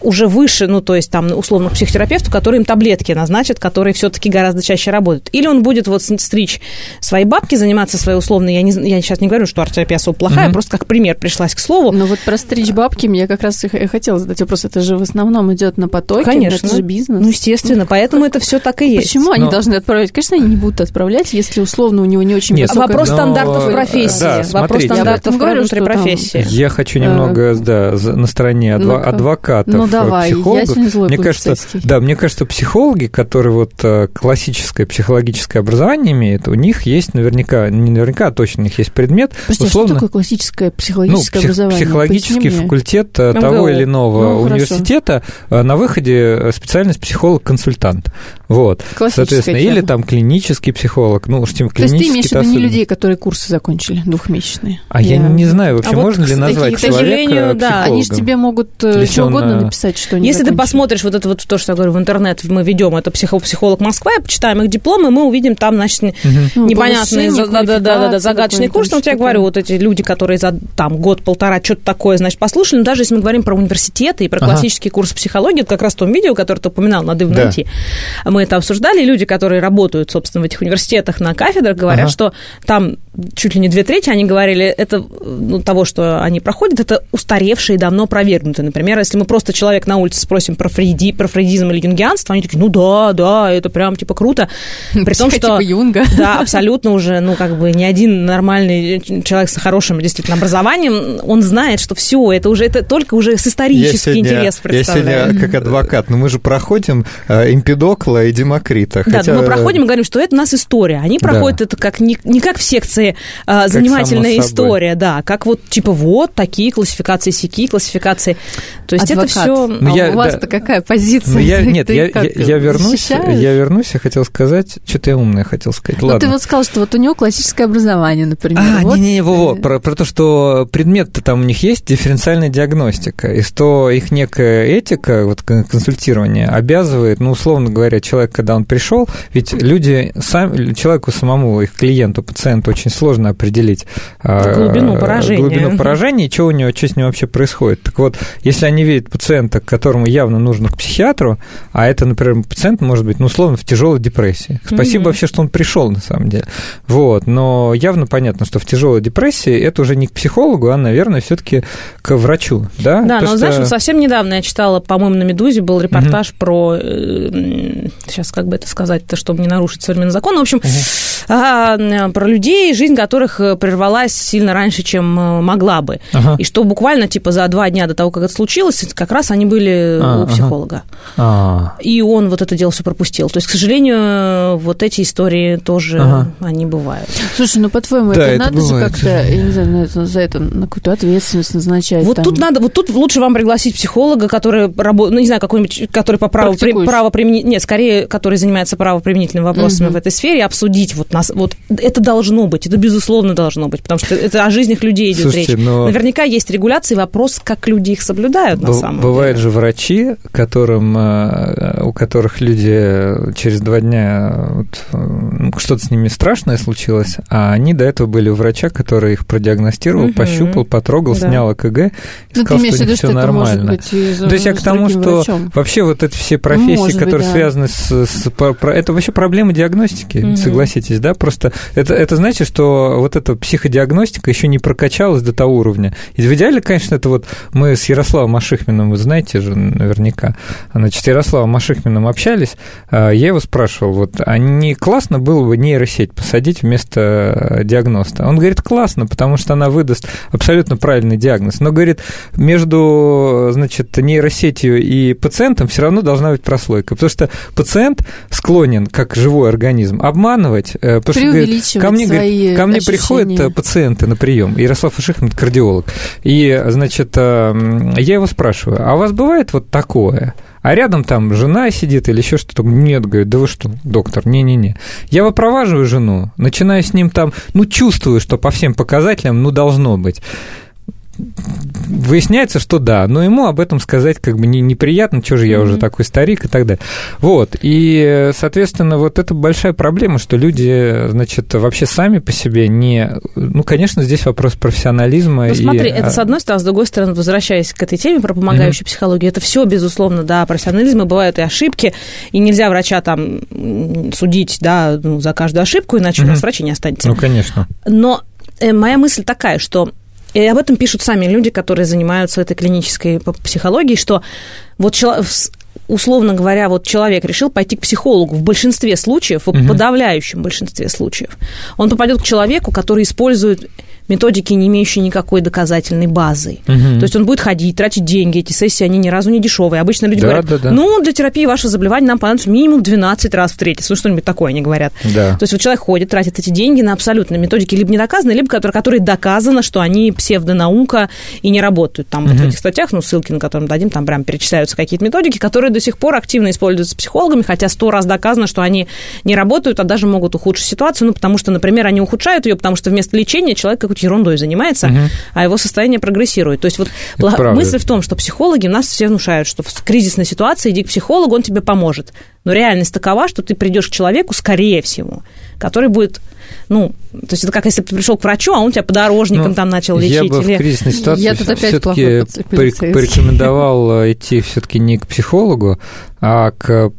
уже выше, ну, то есть там, условно, к психотерапевту, который им таблетки назначит, которые все-таки гораздо чаще работают. Или он будет вот стричь свои бабки, заниматься своей условной, я, не, я сейчас не говорю, что арт-терапия особо плохая, mm-hmm. просто как пример пришлась к слову. Ну, вот про стричь бабки мне как раз и хотела задать вопрос, это же в основном идет на потоке, Конечно. это же бизнес. Ну, естественно, ну, поэтому как, это все так и есть. Почему Но... они должны отправлять? Конечно, они не будут отправлять, если условно у него не очень Нет, высокая... Вопрос Но... стандартов профессии. Да, вопрос смотрите, стандартов внутри профессии. Я хочу немного, э, да, на стороне адвокатов, ну, давай, психологов, психологов. мне кажется, да, мне кажется, психологи, которые вот э, классическое психологическое образование имеют, у них есть наверняка, не наверняка, а точно у них есть предмет. Прости, условно, а что такое классическое психологическое ну, псих, образование? Психологический факультет МГУ. Э, того или иного ну, университета. Хорошо. На выходе специальность психолог-консультант. Вот. Соответственно, тема. или там клинический психололог. Ну, уж тем То есть ты имеешь в виду не людей, которые курсы закончили двухмесячные? А я, я не знаю, вообще а можно вот, ли назвать человека да, Они же тебе могут что угодно написать, что они Если ты посмотришь вот это вот то, что я говорю, в интернет мы ведем, это психолог Москва, почитаем их дипломы, мы увидим там, значит, угу. непонятные, да, да, да, да, загадочный курс. Но вот я говорю, вот эти люди, которые за там год-полтора что-то такое, значит, послушали, но даже если мы говорим про университеты и про ага. классический курс психологии, это как раз в том видео, которое ты упоминал, надо его да. найти. Мы это обсуждали, и люди, которые работают, собственно, в этих университетах на кафедрах, говорят, ага. что там чуть ли не две трети, они говорили, это ну, того, что они проходят, это устаревшие, давно провергнутые. Например, если мы просто человек на улице спросим про, фрейди, про фрейдизм или юнгианство, они такие, ну да, да, это прям типа круто. При том, что... Типа Юнга. Да, абсолютно уже, ну как бы ни один нормальный человек с хорошим действительно образованием, он знает, что все, это уже, это только уже с исторический интерес представляет. Я сегодня как адвокат, но мы же проходим э, Эмпидокла и Демокрита. Да, хотя... мы проходим и говорим, что это у нас история. Они проходят да. это как не, не как в секции а, занимательная история, да, как вот типа вот такие классификации, сики классификации. То есть Адвокат. это все. Ну, а у вас-то какая позиция? Ну, я, нет, я, я, я вернусь, я вернусь, я хотел сказать, что-то я умное хотел сказать. Ну, ты вот сказал, что вот у него классическое образование, например. А, вот. не, не, во, во, про, про то, что предмет-то там у них есть дифференциальная диагностика, и что их некая этика, вот консультирование обязывает, ну, условно говоря, человек, когда он пришел, ведь люди, сам, человеку самому, их клиенту, пациенту очень сложно определить а, глубину поражения. Глубину поражения и что у него, что с ним вообще происходит. Так вот, если они видят пациента пациента, которому явно нужно к психиатру, а это, например, пациент может быть, ну, условно, в тяжелой депрессии. Спасибо mm-hmm. вообще, что он пришел, на самом деле. Вот, но явно понятно, что в тяжелой депрессии это уже не к психологу, а, наверное, все-таки к врачу, да? Да, То, но что... знаешь, совсем недавно я читала, по-моему, на «Медузе» был репортаж mm-hmm. про, сейчас э, как бы это сказать-то, чтобы не нарушить современный закон, в общем, mm-hmm. про людей, жизнь которых э, прервалась сильно раньше, чем э, могла бы. Ага. И что буквально, типа, за два дня до того, как это случилось, как раз они были а, у психолога. Ага. И он вот это дело все пропустил. То есть, к сожалению, вот эти истории тоже, ага. они бывают. Слушай, ну, по-твоему, да, это, это надо бывает. же как-то, я не знаю, за это на какую-то ответственность назначать? Вот там. тут надо, вот тут лучше вам пригласить психолога, который работает, ну, не знаю, какой-нибудь, который по праву, при, правоприменить, нет, скорее, который занимается правоприменительными вопросами угу. в этой сфере, обсудить вот нас, вот это должно быть, это безусловно должно быть, потому что это о жизнях людей идет Слушайте, речь. Но... Наверняка есть регуляции, вопрос, как люди их соблюдают на самом деле. Бывают же врачи, которым, э, у которых люди через два дня вот, что-то с ними страшное случилось, а они до этого были у врача, который их продиагностировал, угу. пощупал, потрогал, да. снял ЭКГ и ну, сказал, что виду, все что нормально. То есть я к тому, что врачом. вообще вот эти все профессии, Может которые быть, да. связаны с, с про, это вообще проблема диагностики, угу. согласитесь, да? Просто это, это значит, что вот эта психодиагностика еще не прокачалась до того уровня. И в идеале, конечно, это вот мы с Ярославом Машихминым, вы знаете же наверняка, значит, с Ярославом Машихминым общались, а, я его спрашивал, вот, а не классно было бы нейросеть посадить вместо диагноста? Он говорит, классно, потому что она выдаст абсолютно правильный диагноз. Но, говорит, между, значит, нейросетью и пациентом все равно должна быть прослойка, потому что пациент склонен, как живой организм, обманывать, э, потому что, говорит, ко мне, говорит, ко мне приходят э, пациенты на прием, Ярослав Ишихмин, кардиолог, и, значит, э, я его спрашиваю, а у вас бывает вот такое? А рядом там жена сидит или еще что-то. Нет, говорит, да вы что, доктор, не-не-не. Я выпроваживаю жену, начинаю с ним там, ну, чувствую, что по всем показателям, ну, должно быть выясняется, что да, но ему об этом сказать как бы не, неприятно, что же я mm-hmm. уже такой старик и так далее. Вот, и, соответственно, вот это большая проблема, что люди, значит, вообще сами по себе не... Ну, конечно, здесь вопрос профессионализма. Ну, смотри, и... это с одной стороны, с другой стороны, возвращаясь к этой теме про помогающую mm-hmm. психологию, это все, безусловно, да, профессионализм, и бывают и ошибки, и нельзя врача там судить, да, ну, за каждую ошибку, иначе mm-hmm. у нас врачи не останется. Ну, конечно. Но э, моя мысль такая, что и об этом пишут сами люди, которые занимаются этой клинической психологией, что вот условно говоря, вот человек решил пойти к психологу в большинстве случаев, в угу. подавляющем большинстве случаев, он попадет к человеку, который использует методики, не имеющие никакой доказательной базы. Угу. То есть он будет ходить, тратить деньги, эти сессии, они ни разу не дешевые. Обычно люди да, говорят, да, да. ну, для терапии ваше заболевание нам понадобится минимум 12 раз в третий. Ну, что-нибудь такое они говорят. Да. То есть вот человек ходит, тратит эти деньги на абсолютно методики либо не доказанные, либо которые, которые доказано, что они псевдонаука и не работают. Там угу. вот в этих статьях, ну, ссылки на которые мы дадим, там прям перечисляются какие-то методики, которые до сих пор активно используются психологами, хотя сто раз доказано, что они не работают, а даже могут ухудшить ситуацию, ну, потому что, например, они ухудшают ее, потому что вместо лечения человек какой-то ерундой занимается, угу. а его состояние прогрессирует. То есть вот Это мысль в том, что психологи нас все внушают, что в кризисной ситуации иди к психологу, он тебе поможет. Но реальность такова, что ты придешь к человеку, скорее всего, который будет ну, то есть это как если бы ты пришел к врачу, а он тебя подорожником ну, там начал лечить. Я бы или... в кризисной ситуации я все-таки порекомендовал идти все-таки не к психологу, а к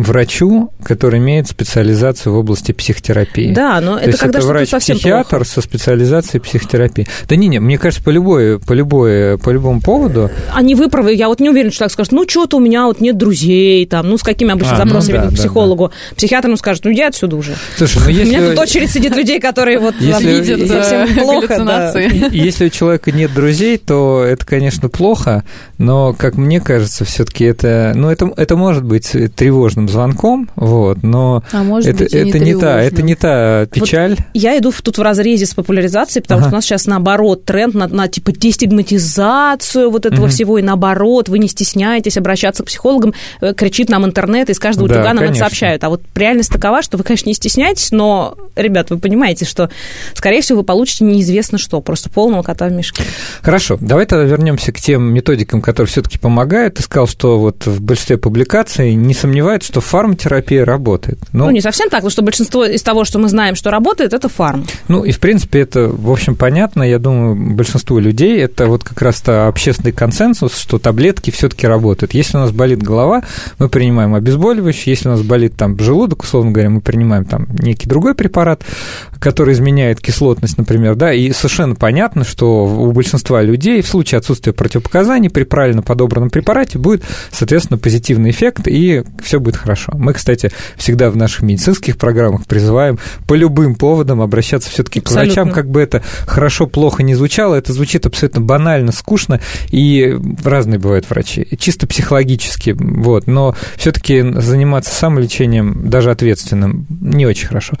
врачу, который имеет специализацию в области психотерапии. Да, но То это есть когда это врач-психиатр со специализацией психотерапии. Да не, не, мне кажется, по любой, по любой, по любому поводу. Они выправы, я вот не уверена, что так скажут, ну что-то у меня вот нет друзей, там, ну с какими обычно а, ну запросами ну, да, к психологу. Да, да. Психиатр ему скажет, ну иди отсюда уже. Слушай, ну если... У меня тут очередь сидит людей, которые вот видят совсем плохо. Да. Если у человека нет друзей, то это, конечно, плохо, но, как мне кажется, все-таки это, ну это, это может быть тревожным звонком, вот, но а может это, быть, это не, не та, это не та печаль. Вот я иду тут в разрезе с популяризацией, потому ага. что у нас сейчас наоборот тренд на, на типа дестигматизацию вот этого угу. всего и наоборот, вы не стесняетесь обращаться к психологам, э, кричит нам интернет, и с каждого да, утюга нам это сообщают. А вот реальность такова, что вы, конечно, не стесняетесь, но, ребят, вы понимаете, что, скорее всего, вы получите неизвестно что, просто полного кота в мешке. Хорошо, давай тогда вернемся к тем методикам, которые все-таки помогают. Ты сказал, что вот в большинстве публикаций не сомневаются, что что фарматерапия работает. Ну, ну, не совсем так, но что большинство из того, что мы знаем, что работает, это фарм. Ну, и, в принципе, это, в общем, понятно. Я думаю, большинству людей это вот как раз-то общественный консенсус, что таблетки все таки работают. Если у нас болит голова, мы принимаем обезболивающее. Если у нас болит там желудок, условно говоря, мы принимаем там некий другой препарат, который изменяет кислотность, например, да, и совершенно понятно, что у большинства людей в случае отсутствия противопоказаний при правильно подобранном препарате будет, соответственно, позитивный эффект, и все будет хорошо. Мы, кстати, всегда в наших медицинских программах призываем по любым поводам обращаться все-таки к врачам, как бы это хорошо, плохо не звучало, это звучит абсолютно банально, скучно, и разные бывают врачи, чисто психологически, вот, но все-таки заниматься самолечением, даже ответственным, не очень хорошо.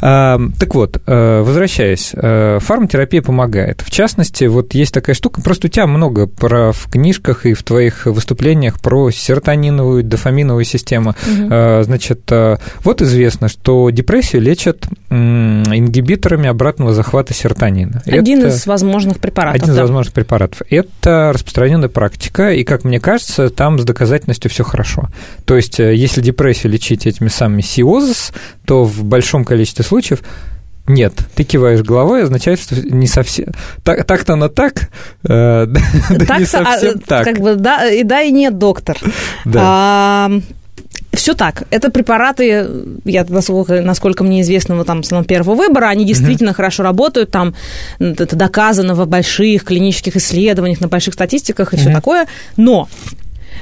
А, так вот, э, возвращаясь, э, фарматерапия помогает. В частности, вот есть такая штука, просто у тебя много про в книжках и в твоих выступлениях про серотониновую, дофаминовую систему. Угу. Значит, вот известно, что депрессию лечат ингибиторами обратного захвата серотонина. Один Это из возможных препаратов. Один из возможных препаратов. Это распространенная практика, и, как мне кажется, там с доказательностью все хорошо. То есть, если депрессию лечить этими самыми сиозис, то в большом количестве случаев нет, ты киваешь головой, означает, что не совсем. Так, так-то оно так, э, да не совсем а, так. Как бы, да, и да, и нет, доктор. Да. А, все так. Это препараты, я, насколько, насколько мне известно, вот там с первого выбора, они действительно mm-hmm. хорошо работают, там это доказано в больших клинических исследованиях, на больших статистиках и mm-hmm. все такое. Но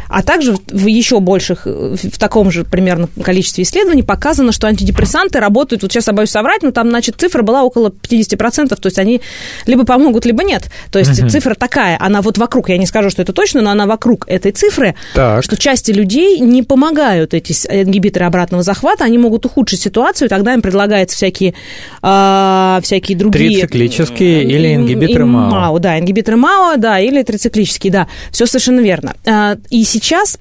а также в еще больших, в таком же примерно количестве исследований показано, что антидепрессанты работают, вот сейчас я боюсь соврать, но там, значит, цифра была около 50%, то есть они либо помогут, либо нет. То есть угу. цифра такая, она вот вокруг, я не скажу, что это точно, но она вокруг этой цифры, так. что части людей не помогают эти ингибиторы обратного захвата, они могут ухудшить ситуацию, тогда им предлагаются всякие, э, всякие другие... Трициклические или ингибиторы МАО. МАО. Да, ингибиторы МАО, да, или трициклические, да, все совершенно верно. А, и сейчас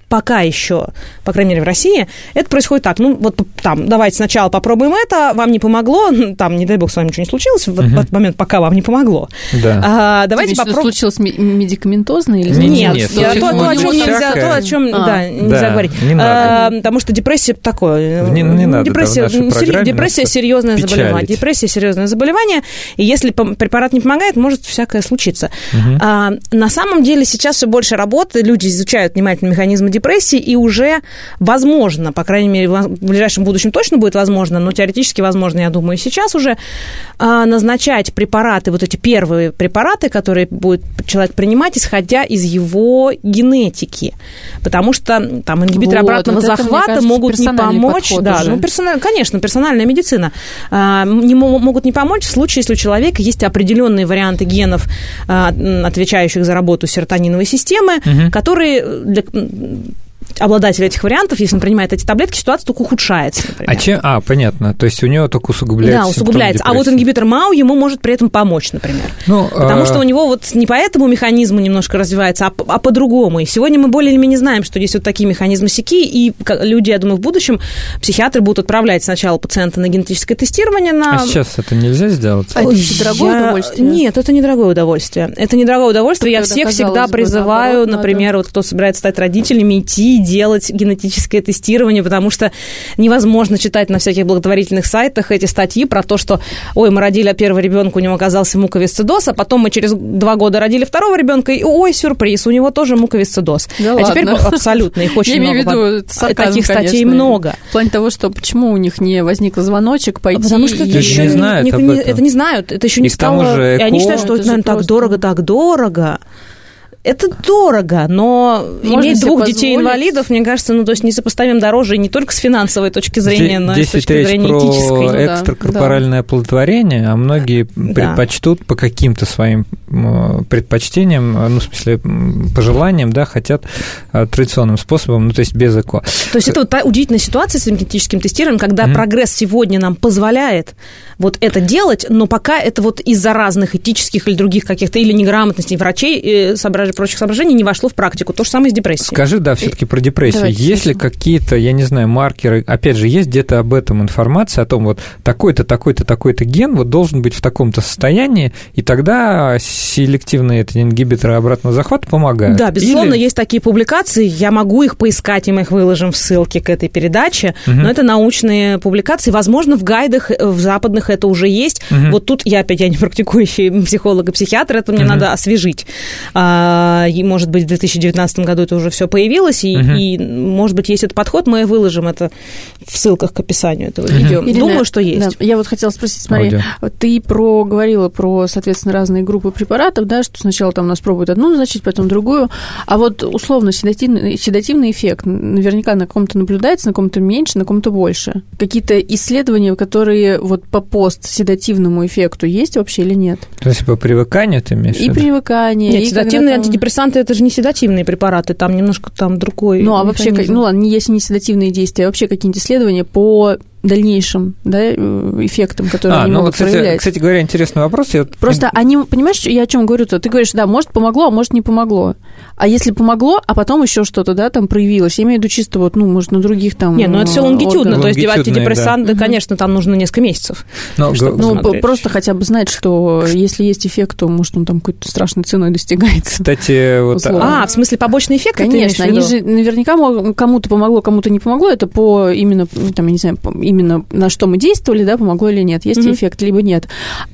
пока еще, по крайней мере, в России, это происходит так. Ну, вот там, давайте сначала попробуем это, вам не помогло, там, не дай бог, с вами ничего не случилось в этот момент, пока вам не помогло. Да. А, давайте попробуем. случилось медикаментозно или нет? Нет, то, то, о чем нельзя, то, о чем а. да, нельзя да, говорить. Не надо. А, потому что депрессия такое. Не, не надо. Депрессия, да, депрессия серьезное печалить. заболевание. Депрессия серьезное заболевание. И если препарат не помогает, может всякое случиться. Угу. А, на самом деле сейчас все больше работы, люди изучают внимательно механизмы депрессии, и уже возможно, по крайней мере, в ближайшем будущем точно будет возможно, но теоретически возможно, я думаю, сейчас уже а, назначать препараты, вот эти первые препараты, которые будет человек принимать, исходя из его генетики. Потому что там ингибиторы вот, обратного вот захвата кажется, могут не помочь. Да, уже. ну, персонально, конечно, персональная медицина. А, не могут не помочь в случае, если у человека есть определенные варианты генов, а, отвечающих за работу серотониновой системы, угу. которые для, 嗯 обладатель этих вариантов, если он принимает эти таблетки, ситуация только ухудшается. Например. А чем? А, понятно. То есть у него только усугубляется. Да, усугубляется. А вот ингибитор МАУ ему может при этом помочь, например. Ну, Потому а... что у него вот не по этому механизму немножко развивается, а, а по-другому. И сегодня мы более или менее знаем, что есть вот такие механизмы СИКИ, и люди, я думаю, в будущем психиатры будут отправлять сначала пациента на генетическое тестирование. На... А сейчас это нельзя сделать? А это я... дорогое удовольствие? Нет, это не дорогое удовольствие. Это не дорогое удовольствие. Я всех всегда призываю, наоборот, например, надо... вот кто собирается стать родителями, идти делать генетическое тестирование, потому что невозможно читать на всяких благотворительных сайтах эти статьи про то, что, ой, мы родили первого ребенка, у него оказался муковисцидоз, а потом мы через два года родили второго ребенка, и, ой, сюрприз, у него тоже муковисцидоз. Да а ладно. теперь абсолютно их очень Я много. Имею в виду сарказм, таких статей конечно, много. В плане того, что почему у них не возник звоночек пойти. Потому что это еще не, знают не, это не знают, это еще не и стало. Же эко... И они считают, что это, наверное, так дорого, так дорого это дорого, но Можно иметь двух детей-инвалидов, мне кажется, ну, то есть несопоставим дороже не только с финансовой точки зрения, но и с точки зрения про этической. Ну экстракорпоральное да. оплодотворение, а многие да. предпочтут по каким-то своим предпочтениям, ну, в смысле, пожеланиям, да, хотят а, традиционным способом, ну, то есть без ЭКО. То есть это вот та удивительная ситуация с генетическим тестированием, когда mm-hmm. прогресс сегодня нам позволяет вот это делать, но пока это вот из-за разных этических или других каких-то или неграмотностей врачей, э, соображений прочих соображений не вошло в практику. То же самое с депрессией. Скажи, да, все-таки про депрессию. Давайте есть ли какие-то, я не знаю, маркеры, опять же, есть где-то об этом информация, о том, вот такой-то, такой-то, такой-то ген вот должен быть в таком-то состоянии, и тогда селективные эти ингибиторы обратного захвата помогают. Да, безусловно, Или... есть такие публикации, я могу их поискать, и мы их выложим в ссылке к этой передаче, угу. но это научные публикации, возможно, в гайдах в западных это уже есть. Угу. Вот тут я опять, я не практикующий психолог и психиатр, это мне угу. надо освежить. А, и, может быть, в 2019 году это уже все появилось, и, угу. и, может быть, есть этот подход, мы выложим это в ссылках к описанию этого угу. видео. Ирина, Думаю, что есть. Да, я вот хотела спросить, смотри, Аудио. ты проговорила про, соответственно, разные группы препаратов, да, что сначала там у нас пробуют одну назначить, потом другую, а вот условно седативный, седативный эффект наверняка на ком-то наблюдается, на ком-то меньше, на ком-то больше. Какие-то исследования, которые вот по постседативному эффекту есть вообще или нет? То есть по привыканию ты имеешь? И привыкание. Нет, и седативные там... антидепрессанты это же не седативные препараты, там немножко там другой. Ну а вообще, ну ладно, если не седативные действия, а вообще какие-нибудь исследования по дальнейшим да, э, эффектам, которые а, они ну могут кстати, проявлять. Кстати говоря, интересный вопрос. Я... Просто они, понимаешь, я о чем говорю-то? Ты говоришь, да, может помогло, а может не помогло. А если помогло, а потом еще что-то, да, там проявилось, я имею в виду чисто вот, ну, может, на других там... Не, ну это все лонгитюдно, то есть антидепрессанты, да. конечно, там нужно несколько месяцев. Но, ну, просто хотя бы знать, что если есть эффект, то, может, он там какой-то страшной ценой достигается. Кстати, вот... А, в смысле побочный эффект? Конечно, они же наверняка кому-то помогло, кому-то не помогло, это по именно, там, я не знаю, именно на что мы действовали, да, помогло или нет, есть mm-hmm. эффект, либо нет.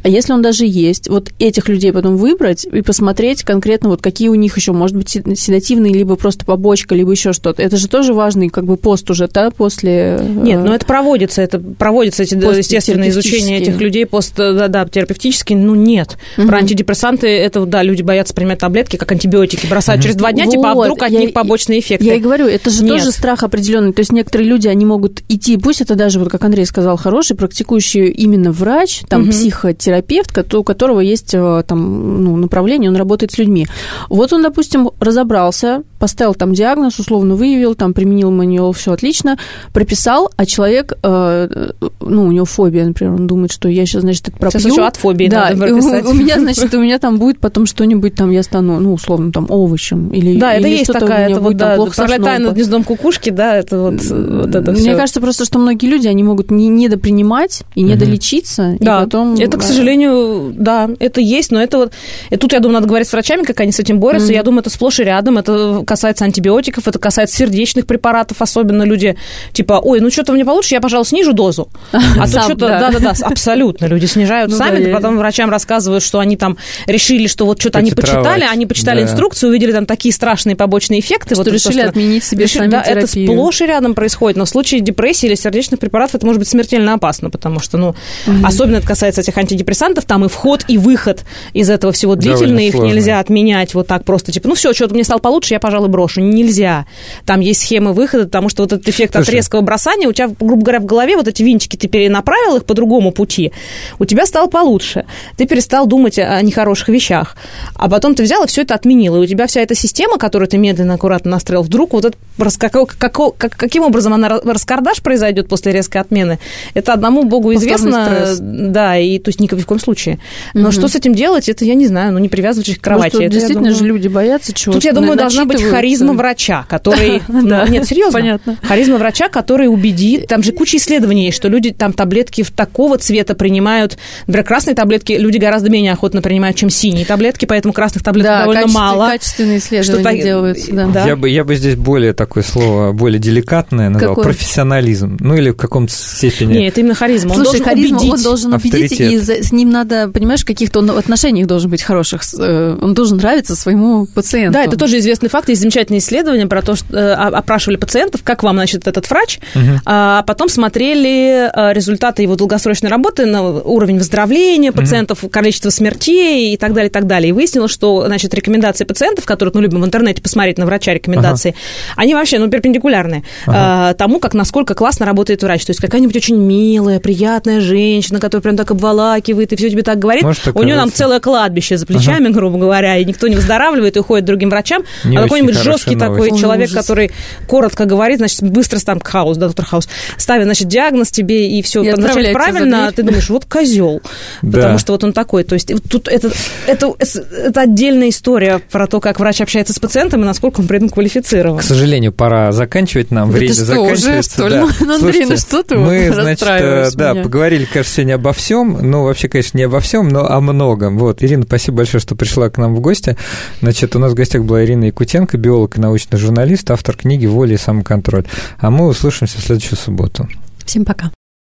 А если он даже есть, вот этих людей потом выбрать и посмотреть конкретно, вот какие у них еще, может быть, седативный, либо просто побочка, либо еще что-то. Это же тоже важный как бы пост уже, да, после... Нет, но ну, это проводится, это проводится, эти, естественно, изучение этих людей пост, да, да, терапевтически, ну, нет. Угу. Про антидепрессанты, это, да, люди боятся принимать таблетки, как антибиотики, бросают через два дня, вот, типа, а вдруг от я, них побочные эффекты. Я и говорю, это же нет. тоже страх определенный. То есть некоторые люди, они могут идти, пусть это даже, вот как Андрей сказал, хороший, практикующий именно врач, там, угу. психотерапевт, у которого есть э, там, ну, направление, он работает с людьми. Вот он, допустим, разобрался, поставил там диагноз, условно выявил, там применил мануал, все отлично, прописал, а человек, э, ну, у него фобия, например, он думает, что я сейчас, значит, это пропью. Сейчас еще от фобии да, надо прописать. У, у меня, значит, у меня там будет потом что-нибудь, там я стану, ну, условно, там, овощем. Или, да, это или есть такая, это вот, да, пролетая над гнездом кукушки, да, это вот, вот это Мне кажется просто, что многие люди, они могут не недопринимать и недолечиться, да, и потом... это, к сожалению, да, это есть, но это вот... И тут, я думаю, надо говорить с врачами, как они с этим борются. Я думаю, это сплошь и рядом, это касается антибиотиков, это касается сердечных препаратов, особенно. Люди, типа, ой, ну что-то мне получше, я, пожалуй, снижу дозу. А то что-то, да-да-да, абсолютно, люди снижают ну сами, потом врачам рассказывают, что они там решили, что вот что-то они почитали, они почитали инструкцию, увидели там такие страшные побочные эффекты. Что решили отменить себе сами Да, это сплошь и рядом происходит, но в случае депрессии или сердечных препаратов это может быть смертельно опасно, потому что, ну, особенно это касается этих антидепрессантов, там и вход, и выход из этого всего длительный, их нельзя отменять вот так просто, типа, ну все, что-то мне стало получше, я, пожалуй, брошу. Нельзя. Там есть схемы выхода, потому что вот этот эффект Слушай. от резкого бросания, у тебя, грубо говоря, в голове вот эти винчики, ты перенаправил их по другому пути, у тебя стало получше. Ты перестал думать о нехороших вещах. А потом ты взял и все это отменил. И у тебя вся эта система, которую ты медленно, аккуратно настроил, вдруг вот это, как, как, как, каким образом она раскардаш произойдет после резкой отмены, это одному богу известно. Да, и то есть ни в коем случае. Но угу. что с этим делать, это я не знаю, ну не привязывайтесь к кровати. Может, это, действительно думаю... же люди боятся чего-то. Тут, я думаю, должна быть харизма врача, который... Ну, нет, серьезно. Понятно. Харизма врача, который убедит... Там же куча исследований что люди там таблетки такого цвета принимают. Например, красные таблетки люди гораздо менее охотно принимают, чем синие таблетки, поэтому красных таблеток да, довольно мало. качественные исследования что делаются, да. да. Я, бы, я бы здесь более такое слово, более деликатное назвал, Какое? профессионализм. Ну, или в каком-то степени... Нет, это именно харизма. Слушай, он должен харизма, убедить. он должен убедить, и с ним надо, понимаешь, в каких-то он отношениях должен быть хороших. Э, он должен нравиться своему пациенту. Да, это тоже известный факт. Есть замечательные исследования про то, что э, опрашивали пациентов, как вам, значит, этот врач, угу. а потом смотрели э, результаты его долгосрочной работы на уровень выздоровления пациентов, угу. количество смертей и так далее, и так далее. И выяснилось, что, значит, рекомендации пациентов, которые, ну, любим в интернете посмотреть на врача рекомендации, ага. они вообще, ну, перпендикулярны ага. тому, как, насколько классно работает врач. То есть какая-нибудь очень милая, приятная женщина, которая прям так обволакивает и все тебе так говорит. Может, у нее там целое кладбище за плечами, ага. грубо говоря, и никто не выздоравливает и уходит другим врачам. Не а какой-нибудь какой-нибудь жесткий такой Ой, человек, ужас. который коротко говорит, значит, быстро там Хаус, да, доктор Хаус, ставит, значит, диагноз тебе и все назначает правильно, а ты думаешь, вот козел, да. потому что вот он такой. То есть тут это, это, это отдельная история про то, как врач общается с пациентом и насколько он при этом квалифицирован. К сожалению, пора заканчивать нам, это время что, заканчивается. Уже, что ли? Да. Ну, Андрей, ну что ты мы, значит, э, да, поговорили, кажется, сегодня обо всем, ну, вообще, конечно, не обо всем, но о многом. Вот, Ирина, спасибо большое, что пришла к нам в гости. Значит, у нас в гостях была Ирина Якутенко, биолог и научный журналист, автор книги «Воля и самоконтроль». А мы услышимся в следующую субботу. Всем пока.